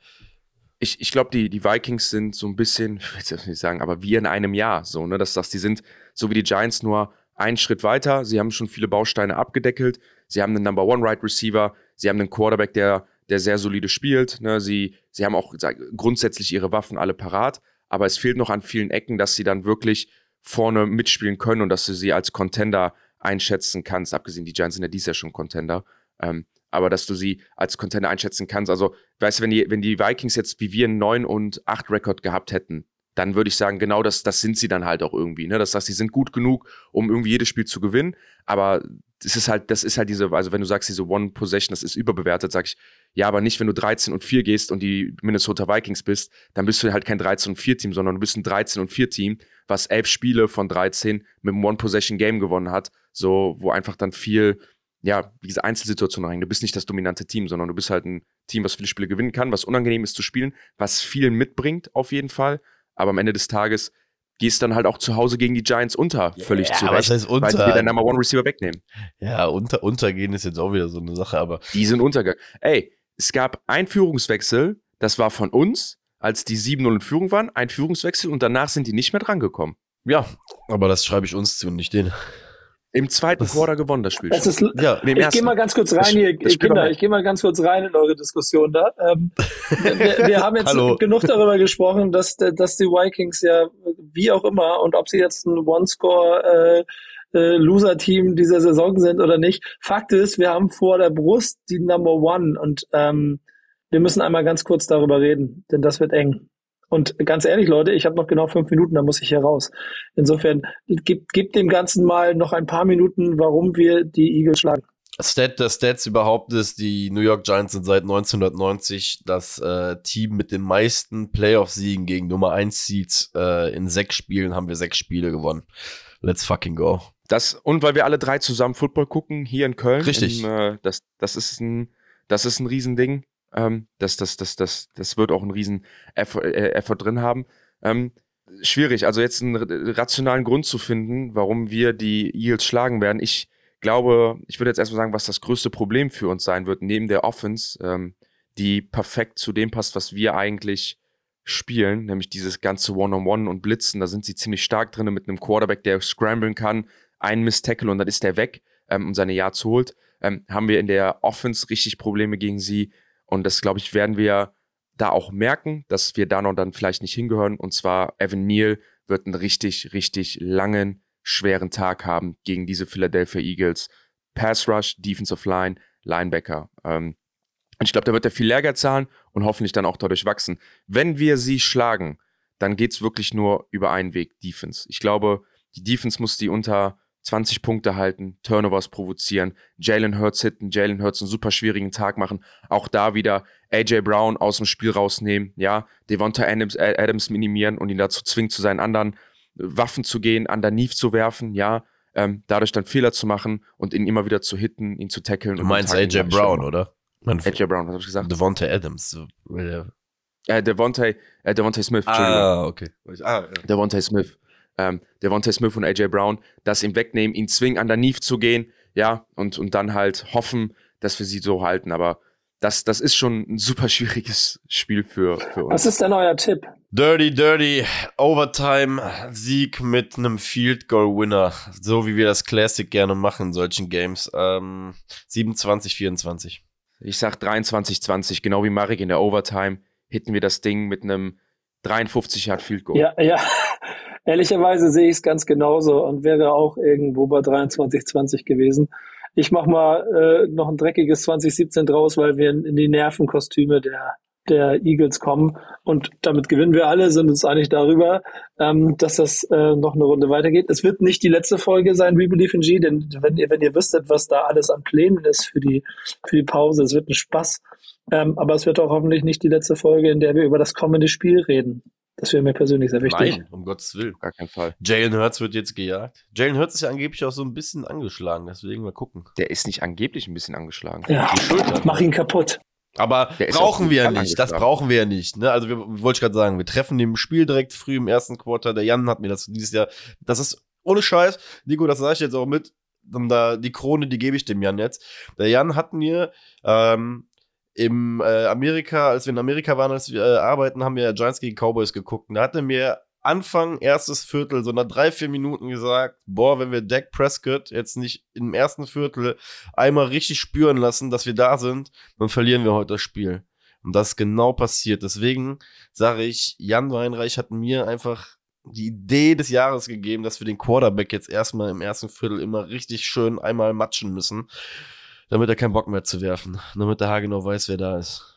ich, ich glaube, die, die Vikings sind so ein bisschen, ich will jetzt nicht sagen, aber wie in einem Jahr so, ne? Dass das, die sind so wie die Giants nur einen Schritt weiter. Sie haben schon viele Bausteine abgedeckelt. Sie haben einen Number One Right Receiver. Sie haben einen Quarterback, der, der sehr solide spielt. Ne? Sie, sie haben auch sag, grundsätzlich ihre Waffen alle parat. Aber es fehlt noch an vielen Ecken, dass sie dann wirklich vorne mitspielen können und dass du sie als Contender einschätzen kannst. Abgesehen, die Giants sind ja dies Jahr schon Contender. Ähm, aber dass du sie als Contender einschätzen kannst. Also, weißt du, wenn die, wenn die Vikings jetzt wie wir einen 9 und 8 Rekord gehabt hätten, dann würde ich sagen, genau das, das sind sie dann halt auch irgendwie. Ne? Das heißt, sie sind gut genug, um irgendwie jedes Spiel zu gewinnen. Aber das ist halt, das ist halt diese, also wenn du sagst, diese One Possession, das ist überbewertet, sag ich, ja, aber nicht, wenn du 13 und 4 gehst und die Minnesota Vikings bist, dann bist du halt kein 13 und 4 Team, sondern du bist ein 13 und 4 Team, was elf Spiele von 13 mit einem One Possession Game gewonnen hat, so, wo einfach dann viel, ja, diese Einzelsituation rein. Du bist nicht das dominante Team, sondern du bist halt ein Team, was viele Spiele gewinnen kann, was unangenehm ist zu spielen, was viel mitbringt auf jeden Fall. Aber am Ende des Tages gehst dann halt auch zu Hause gegen die Giants unter, völlig ja, zu Recht, heißt unter? weil sie dir deinen Number One Receiver wegnehmen. Ja, unter, untergehen ist jetzt auch wieder so eine Sache, aber. Die sind untergegangen. Ey, es gab einen Führungswechsel, das war von uns, als die 7-0 in Führung waren, ein Führungswechsel und danach sind die nicht mehr drangekommen. Ja, aber das schreibe ich uns zu und nicht denen. Im zweiten das, Quarter gewonnen, das Spiel. Das ist, ja, ich gehe mal ganz kurz rein hier, Kinder, ich gehe mal ganz kurz rein in eure Diskussion da. Ähm, wir, wir, haben jetzt genug darüber gesprochen, dass, dass die Vikings ja, wie auch immer, und ob sie jetzt ein One-Score äh, äh, Loser-Team dieser Saison sind oder nicht. Fakt ist, wir haben vor der Brust die Number One und ähm, wir müssen einmal ganz kurz darüber reden, denn das wird eng. Und ganz ehrlich, Leute, ich habe noch genau fünf Minuten, dann muss ich hier raus. Insofern, gibt, gibt dem Ganzen mal noch ein paar Minuten, warum wir die Eagles schlagen. Stat der Stats überhaupt ist, die New York Giants sind seit 1990 das äh, Team mit den meisten Playoff-Siegen gegen Nummer 1 Seeds. Äh, in sechs Spielen haben wir sechs Spiele gewonnen. Let's fucking go. Das, und weil wir alle drei zusammen Football gucken, hier in Köln. Richtig. In, äh, das, das, ist ein, das ist ein Riesending. Ähm, das, das, das, das, das wird auch einen riesen Effort, äh, Effort drin haben. Ähm, schwierig, also jetzt einen rationalen Grund zu finden, warum wir die Eagles schlagen werden. Ich glaube, ich würde jetzt erstmal sagen, was das größte Problem für uns sein wird, neben der Offense, ähm, die perfekt zu dem passt, was wir eigentlich spielen, nämlich dieses ganze One-on-One -on -One und Blitzen. Da sind sie ziemlich stark drin mit einem Quarterback, der scramblen kann, einen Miss-Tackle und dann ist der weg ähm, und seine Yards holt. Ähm, haben wir in der Offense richtig Probleme gegen sie. Und das, glaube ich, werden wir da auch merken, dass wir da noch dann vielleicht nicht hingehören. Und zwar Evan Neal wird einen richtig, richtig langen schweren Tag haben gegen diese Philadelphia Eagles. Pass Rush, Defensive Line, Linebacker. Ähm, ich glaube, da wird er viel Lehrgeld zahlen und hoffentlich dann auch dadurch wachsen. Wenn wir sie schlagen, dann geht es wirklich nur über einen Weg, Defense. Ich glaube, die Defense muss die unter 20 Punkte halten, Turnovers provozieren, Jalen Hurts hitten, Jalen Hurts einen super schwierigen Tag machen, auch da wieder AJ Brown aus dem Spiel rausnehmen, ja, Devonta Adams, Adams minimieren und ihn dazu zwingen, zu seinen anderen Waffen zu gehen, underneath zu werfen, ja, ähm, dadurch dann Fehler zu machen und ihn immer wieder zu hitten, ihn zu tackeln. Du meinst AJ Brown, oder? AJ Brown, was hab ich gesagt? Devonta Adams. Äh, Devontae, äh, Devontae Smith, Ah, okay. Ah, ja. Devontae Smith. Ähm, Devontae Smith und AJ Brown, das ihm wegnehmen, ihn zwingen, underneath zu gehen, ja, und, und dann halt hoffen, dass wir sie so halten. Aber das, das ist schon ein super schwieriges Spiel für, für uns. Was ist denn euer Tipp? Dirty, dirty, Overtime, Sieg mit einem Field Goal Winner. So wie wir das Classic gerne machen in solchen Games. Ähm, 27, 24. Ich sag 23, 20, genau wie Marek in der Overtime, hitten wir das Ding mit einem 53 Yard Field Goal. Ja, ja. Ehrlicherweise sehe ich es ganz genauso und wäre auch irgendwo bei 23, 20 gewesen. Ich mache mal äh, noch ein dreckiges 2017 draus, weil wir in die Nervenkostüme der der Eagles kommen. Und damit gewinnen wir alle, sind uns einig darüber, ähm, dass das äh, noch eine Runde weitergeht. Es wird nicht die letzte Folge sein, We Believe in G, denn wenn ihr, wenn ihr wüsstet, was da alles an Plänen ist für die, für die Pause, es wird ein Spaß. Ähm, aber es wird auch hoffentlich nicht die letzte Folge, in der wir über das kommende Spiel reden. Das wäre mir persönlich sehr wichtig. Nein, um Gottes Willen. Gar keinen Fall. Jalen Hurts wird jetzt gejagt. Jalen Hurts ist ja angeblich auch so ein bisschen angeschlagen, deswegen mal gucken. Der ist nicht angeblich ein bisschen angeschlagen. Ja, die Schulter. Mach ihn kaputt. Aber brauchen wir ja nicht. Das brauchen wir ja nicht. Ne? Also, wir, wollte ich gerade sagen, wir treffen dem Spiel direkt früh im ersten Quarter. Der Jan hat mir das dieses Jahr. Das ist ohne Scheiß. Nico, das sage ich jetzt auch mit. Da, die Krone, die gebe ich dem Jan jetzt. Der Jan hat mir ähm, im äh, Amerika, als wir in Amerika waren, als wir äh, arbeiten, haben wir Giants gegen Cowboys geguckt. Und da hat er mir Anfang, erstes Viertel, so nach drei, vier Minuten gesagt, boah, wenn wir Dak Prescott jetzt nicht im ersten Viertel einmal richtig spüren lassen, dass wir da sind, dann verlieren wir heute das Spiel. Und das ist genau passiert. Deswegen sage ich, Jan Weinreich hat mir einfach die Idee des Jahres gegeben, dass wir den Quarterback jetzt erstmal im ersten Viertel immer richtig schön einmal matschen müssen damit er keinen Bock mehr zu werfen. Damit der genau weiß, wer da ist.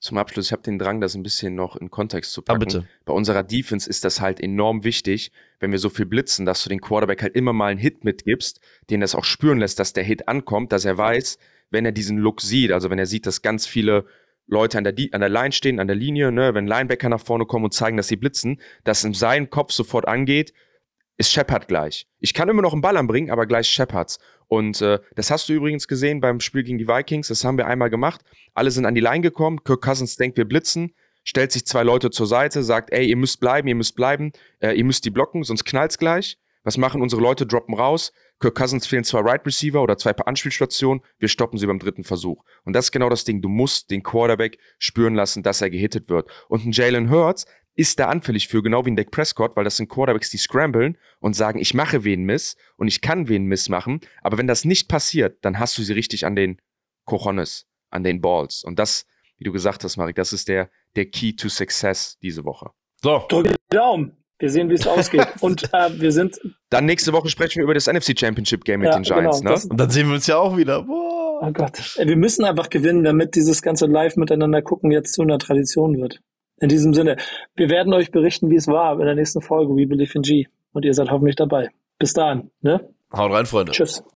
Zum Abschluss, ich habe den Drang, das ein bisschen noch in Kontext zu packen. Ah, bitte. Bei unserer Defense ist das halt enorm wichtig, wenn wir so viel blitzen, dass du den Quarterback halt immer mal einen Hit mitgibst, den das auch spüren lässt, dass der Hit ankommt, dass er weiß, wenn er diesen Look sieht, also wenn er sieht, dass ganz viele Leute an der, an der Line stehen, an der Linie, ne, wenn Linebacker nach vorne kommen und zeigen, dass sie blitzen, dass in seinem Kopf sofort angeht, ist Shepard gleich. Ich kann immer noch einen Ball anbringen, aber gleich Shepards. Und äh, das hast du übrigens gesehen beim Spiel gegen die Vikings. Das haben wir einmal gemacht. Alle sind an die Line gekommen. Kirk Cousins denkt, wir blitzen. Stellt sich zwei Leute zur Seite, sagt, ey, ihr müsst bleiben, ihr müsst bleiben, äh, ihr müsst die blocken, sonst knallt's gleich. Was machen unsere Leute? Droppen raus. Kirk Cousins fehlen zwei Right Receiver oder zwei Anspielstationen. Wir stoppen sie beim dritten Versuch. Und das ist genau das Ding. Du musst den Quarterback spüren lassen, dass er gehittet wird. Und ein Jalen Hurts, ist da anfällig für, genau wie ein Dak Prescott, weil das sind Quarterbacks, die scramblen und sagen, ich mache wen Miss und ich kann wen Miss machen. Aber wenn das nicht passiert, dann hast du sie richtig an den Cojones, an den Balls. Und das, wie du gesagt hast, Marek, das ist der, der Key to Success diese Woche. So. Drück den Daumen. Wir sehen, wie es ausgeht. Und äh, wir sind. Dann nächste Woche sprechen wir über das NFC Championship Game mit ja, den Giants. Genau, ne? Und dann sehen wir uns ja auch wieder. Boah. Oh Gott. Wir müssen einfach gewinnen, damit dieses ganze Live miteinander gucken jetzt zu einer Tradition wird. In diesem Sinne, wir werden euch berichten, wie es war in der nächsten Folge We Believe in G. Und ihr seid hoffentlich dabei. Bis dahin. Ne? Haut rein, Freunde. Tschüss.